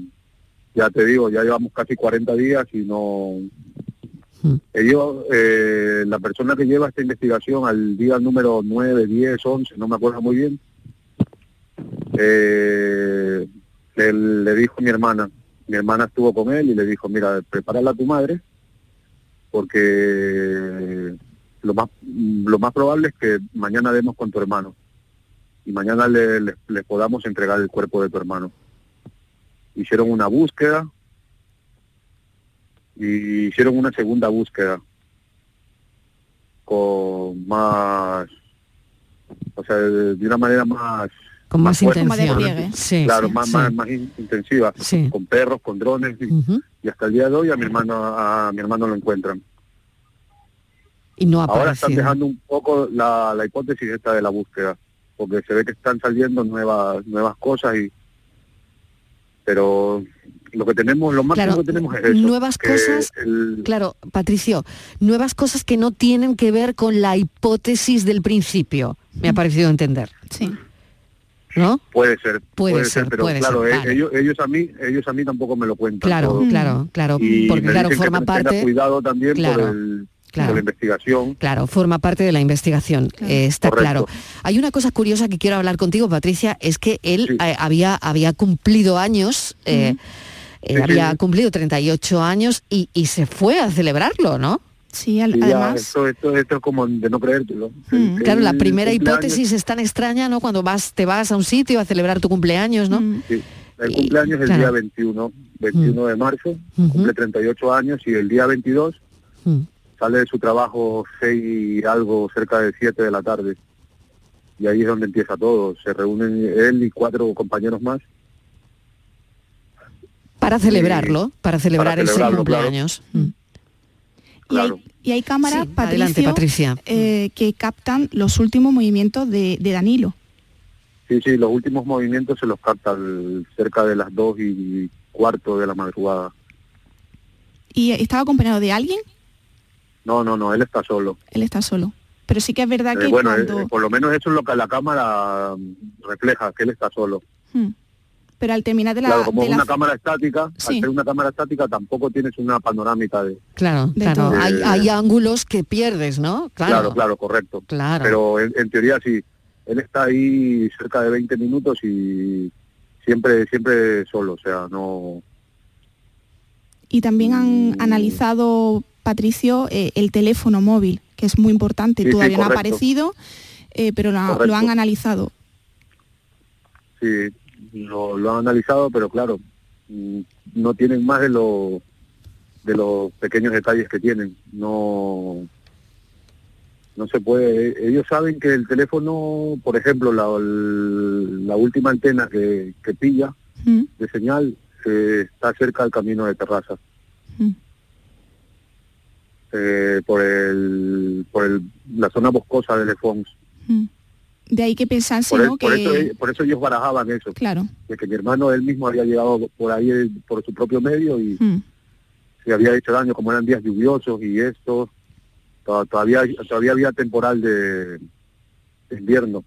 ya te digo, ya llevamos casi 40 días y no... Ellos, eh, la persona que lleva esta investigación al día número 9, 10, 11, no me acuerdo muy bien, eh, le, le dijo a mi hermana, mi hermana estuvo con él y le dijo, mira, prepárala a tu madre, porque lo más lo más probable es que mañana demos con tu hermano y mañana le, le- le podamos entregar el cuerpo de tu hermano. Hicieron una búsqueda y hicieron una segunda búsqueda con más, o sea, de, de una manera más Con más. Sí, claro, sí, más, sí. más, más in- intensiva, con perros, con drones y, y hasta el día de hoy a mi hermano a mi hermano lo encuentran. Y no ha Ahora están dejando un poco la, la hipótesis esta de la búsqueda, porque se ve que están saliendo nuevas nuevas cosas y pero lo que tenemos, lo máximo Claro, que tenemos es eso. nuevas que cosas, el- claro, Patricio, nuevas cosas que no tienen que ver con la hipótesis del principio, me ha parecido entender. Sí. ¿No? puede ser, Puede ser, pero puede claro, ser, eh, vale. ellos, ellos a mí, ellos a mí tampoco me lo cuentan. Claro, todo. claro, claro, Y porque me claro, que forma parte cuidado también claro, por, el, claro. la investigación. Claro, forma parte de la investigación, eh, está Correcto. claro. Hay una cosa curiosa que quiero hablar contigo, Patricia, es que él eh, había, había cumplido años, eh, eh, Sí, sí. había cumplido 38 años y, y se fue a celebrarlo, ¿no? Sí, ya, esto, esto, esto es como de no creértelo. El- Claro, la primera hipótesis es tan extraña, ¿no? Cuando vas, te vas a un sitio a celebrar tu cumpleaños, ¿no? Sí, el cumpleaños es el claro. día 21, 21 de marzo, cumple 38 años y el día 22 Mm. Sale de su trabajo 6 y algo, cerca de 7 de la tarde. Y ahí es donde empieza todo. Se reúnen él y cuatro compañeros más. Para celebrarlo, para celebrar ese claro. cumpleaños. Mm. Y, hay, y hay cámaras, Sí, adelante, Patricia. eh, que captan los últimos movimientos de, de Danilo. Sí, sí, los últimos movimientos se los capta al- cerca de las 2 y cuarto de la madrugada. ¿Y estaba acompañado de alguien? No, no, no, él está solo. Él está solo. Pero sí que es verdad Eh, que bueno, eh, cuando... por lo menos eso es lo que la cámara mm, refleja, que él está solo. Hmm. Pero al terminar de la... claro, como de es la- una cámara estática, Sí. al ser una cámara estática tampoco tienes una panorámica de... Claro, De claro. Hay, Eh, hay ángulos que pierdes, ¿no? Claro, Claro. claro, correcto. Claro. Pero en, en teoría sí, él está ahí cerca de 20 minutos y siempre siempre solo, o sea, no... Y también han analizado, Patricio, eh, el teléfono móvil, que es muy importante. Sí, sí, Todavía no ha aparecido, eh, pero lo, lo han analizado. Sí, lo, lo han analizado, pero claro, mm, no tienen más de lo de los pequeños detalles que tienen. No no se puede. Ellos saben que el teléfono, por ejemplo, la, la última antena que, que pilla Mm. de señal eh, está cerca del camino de terraza. Mm. Eh, por el por el, la zona boscosa de Lefons. De ahí que Por, el- ¿no? por que... eso, por eso ellos barajaban eso. Claro. de que mi hermano él mismo había llegado por ahí eh, por su propio medio y Mm. se había hecho daño como eran días lluviosos y esto to- todavía todavía había temporal de, de invierno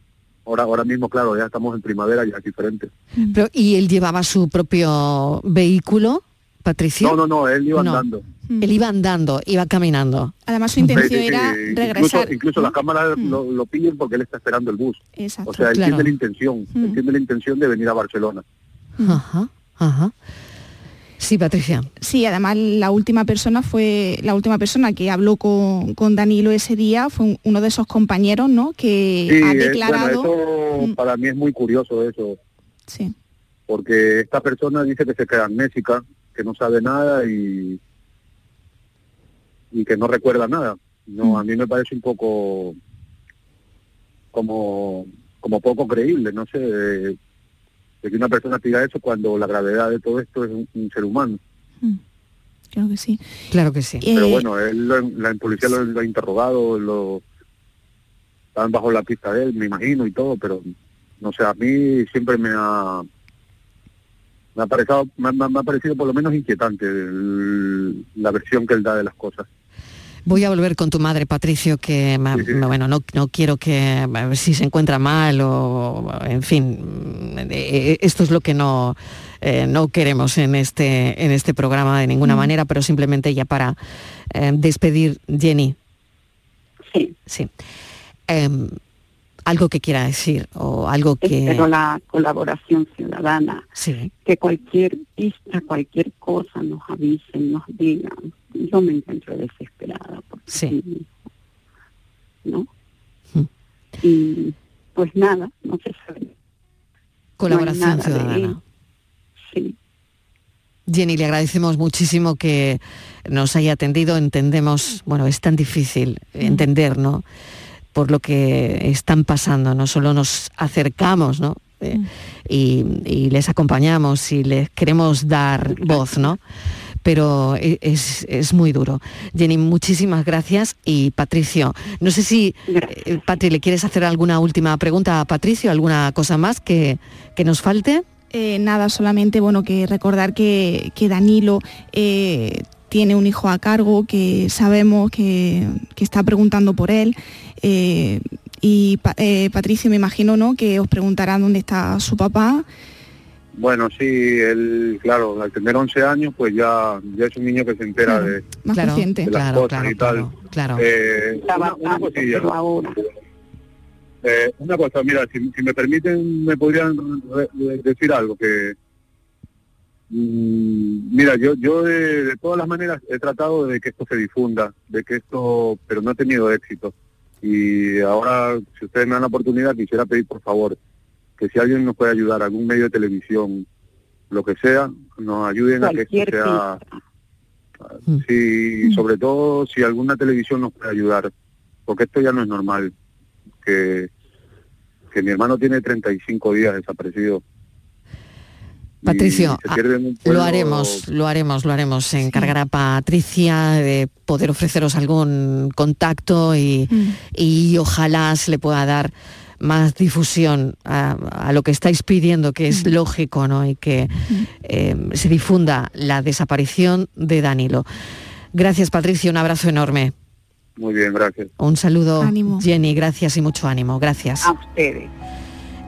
ahora ahora mismo claro ya estamos en primavera ya es diferente Pero, ¿Y él llevaba su propio vehículo, Patricio? no no no él iba No. andando Él iba andando, iba caminando. Además su intención era. Incluso, regresar. incluso las cámaras lo, lo pillan porque él está esperando el bus. Exacto. O sea, él Claro. tiene la intención, Mm. él tiene la intención de venir a Barcelona. Ajá, ajá. Sí, Patricia. Sí, además la última persona fue la última persona que habló con, con Danilo ese día fue un- uno de esos compañeros, ¿no? Que Sí, ha es- declarado. bueno, eso para mí es muy curioso eso. Sí. Porque esta persona dice que se queda amnésica, que no sabe nada y y que no recuerda nada. No, a mí me parece un poco como como poco creíble, no sé, de, de que una persona diga eso cuando la gravedad de todo esto es un, un ser humano. Creo que sí. Claro que sí. Pero Eh, bueno, él, lo- la policía lo, lo ha interrogado, lo están bajo la pista de él, me imagino y todo, pero no sé, a mí siempre me ha me ha parecido, me, ha- me ha parecido por lo menos inquietante el- la versión que él da de las cosas. Voy a volver con tu madre, Patricio, que no, bueno, no, no quiero que si se encuentra mal o, en fin, eh, eh, esto es lo que no, eh, no queremos en este, en este programa de ninguna Mm. manera, pero simplemente ya para eh, despedir, Jenny. Sí. Sí. Em, algo que quiera decir o algo que... Espero la colaboración ciudadana, Sí. que cualquier pista, cualquier cosa nos avisen, nos digan. Yo me encuentro desesperada porque Sí. ¿no? Y pues nada, no se sabe. Colaboración ciudadana. Sí. Jenny, le agradecemos muchísimo que nos haya atendido. Entendemos, bueno, es tan difícil entender, ¿no? Por lo que están pasando, no solo nos acercamos, ¿no? Eh, y, y les acompañamos y les queremos dar voz, ¿no? Pero e- es, es muy duro. Jenny, muchísimas gracias. Y Patricio, no sé si, eh, Patri, ¿le quieres hacer alguna última pregunta a Patricio? ¿Alguna cosa más que, que nos falte? Eh, nada, solamente bueno que recordar que, que Danilo eh, tiene un hijo a cargo, que sabemos que, que está preguntando por él. eh, y Pa- eh, Patricio, me imagino, ¿no? Que os preguntarán dónde está su papá. Bueno, sí, él, claro, al tener 11 años, pues ya, ya es un niño que se entera de, Más Claro, consciente. de las claro, cosas claro, y tal. claro. Eh, una, una cosilla. Eh, una cosa, mira, si, si me permiten, me podrían decir algo que... mm, mira, yo yo de, de todas las maneras he tratado de que esto se difunda, de que esto, pero no he tenido éxito. Y ahora, si ustedes me dan la oportunidad, quisiera pedir por favor que si alguien nos puede ayudar, algún medio de televisión, lo que sea, nos ayuden a que esto sea... Sí, sobre todo si alguna televisión nos puede ayudar, porque esto ya no es normal, que, que mi hermano tiene 35 días desaparecido. Y Patricio, pueblo- Lo haremos, lo haremos, lo haremos. Se encargará a Patricia de poder ofreceros algún contacto y, y ojalá se le pueda dar más difusión a, a lo que estáis pidiendo, que es lógico, ¿no? Y que eh, se difunda la desaparición de Danilo. Gracias, Patricia, un abrazo enorme. Muy bien, gracias. Un saludo, Ánimo. Jenny, gracias y mucho ánimo. Gracias. A ustedes.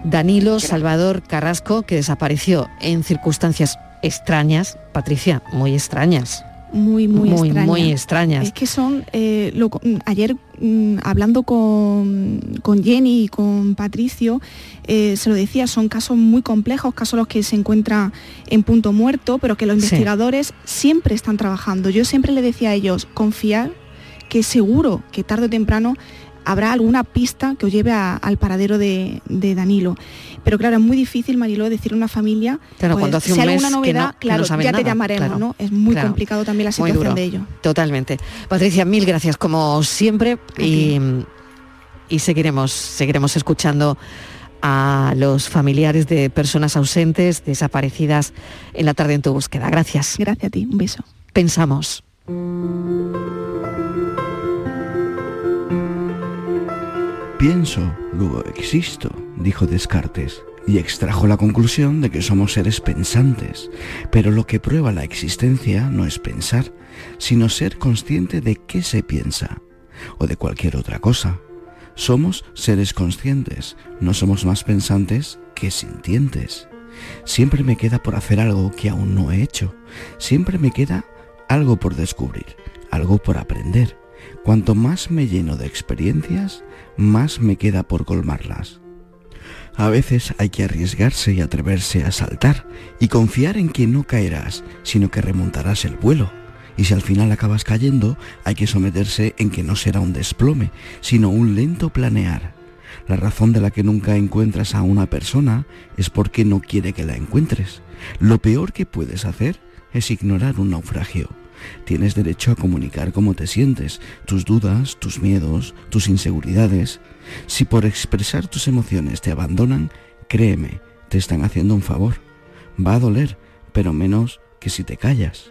Danilo Salvador Carrasco, que desapareció en circunstancias extrañas, Patricia, muy extrañas. Muy, muy, Muy, extraña. muy extrañas. Es que son, eh, lo- ayer mm, hablando con, con Jenny y con Patricio, eh, se lo decía, son casos muy complejos, casos los que se encuentran en punto muerto, pero que los Sí. investigadores siempre están trabajando. Yo siempre le decía a ellos, confiar que seguro que tarde o temprano habrá alguna pista que os lleve a- al paradero de, de Danilo. Pero claro, es muy difícil, Mariló, decirle a una familia, Claro, pues, cuando hace si hay alguna novedad, no- claro, no ya te llamaremos, claro, ¿no? Es muy claro. complicado también la situación de ellos. Totalmente. Patricia, mil gracias como siempre y, y seguiremos, seguiremos escuchando a los familiares de personas ausentes, desaparecidas en la tarde en tu búsqueda. Gracias. Gracias a ti, un beso. Pensamos. Pienso, luego existo, dijo Descartes, y extrajo la conclusión de que somos seres pensantes, pero lo que prueba la existencia no es pensar, sino ser consciente de qué se piensa, o de cualquier otra cosa. Somos seres conscientes, no somos más pensantes que sintientes. Siempre me queda por hacer algo que aún no he hecho, siempre me queda algo por descubrir, algo por aprender. Cuanto más me lleno de experiencias, más me queda por colmarlas. A veces hay que arriesgarse y atreverse a saltar y confiar en que no caerás, sino que remontarás el vuelo. Y si al final acabas cayendo, hay que someterse en que no será un desplome, sino un lento planear. La razón de la que nunca encuentras a una persona es porque no quiere que la encuentres. Lo peor que puedes hacer es ignorar un naufragio. Tienes derecho a comunicar cómo te sientes, tus dudas, tus miedos, tus inseguridades. Si por expresar tus emociones te abandonan, créeme, te están haciendo un favor. Va a doler, pero menos que si te callas.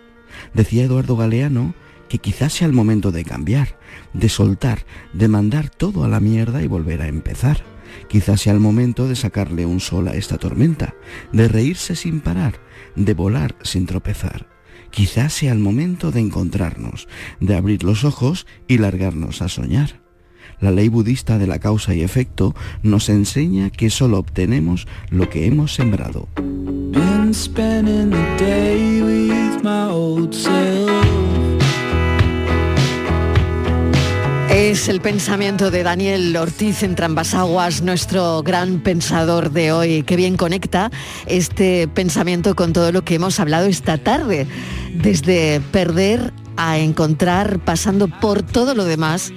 Decía Eduardo Galeano que quizás sea el momento de cambiar, de soltar, de mandar todo a la mierda y volver a empezar. Quizás sea el momento de sacarle un sol a esta tormenta, de reírse sin parar, de volar sin tropezar. Quizás sea el momento de encontrarnos, de abrir los ojos y largarnos a soñar. La ley budista de la causa y efecto nos enseña que solo obtenemos lo que hemos sembrado. Es el pensamiento de Daniel Ortiz en Trambasaguas, nuestro gran pensador de hoy, que bien conecta este pensamiento con todo lo que hemos hablado esta tarde, desde perder a encontrar, pasando por todo lo demás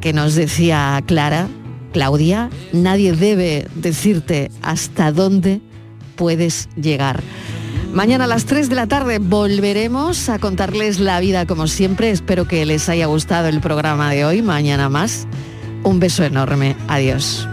que nos decía Clara, Claudia, nadie debe decirte hasta dónde puedes llegar. Mañana a las 3 de la tarde volveremos a contarles la vida como siempre. Espero que les haya gustado el programa de hoy. Mañana más. Un beso enorme. Adiós.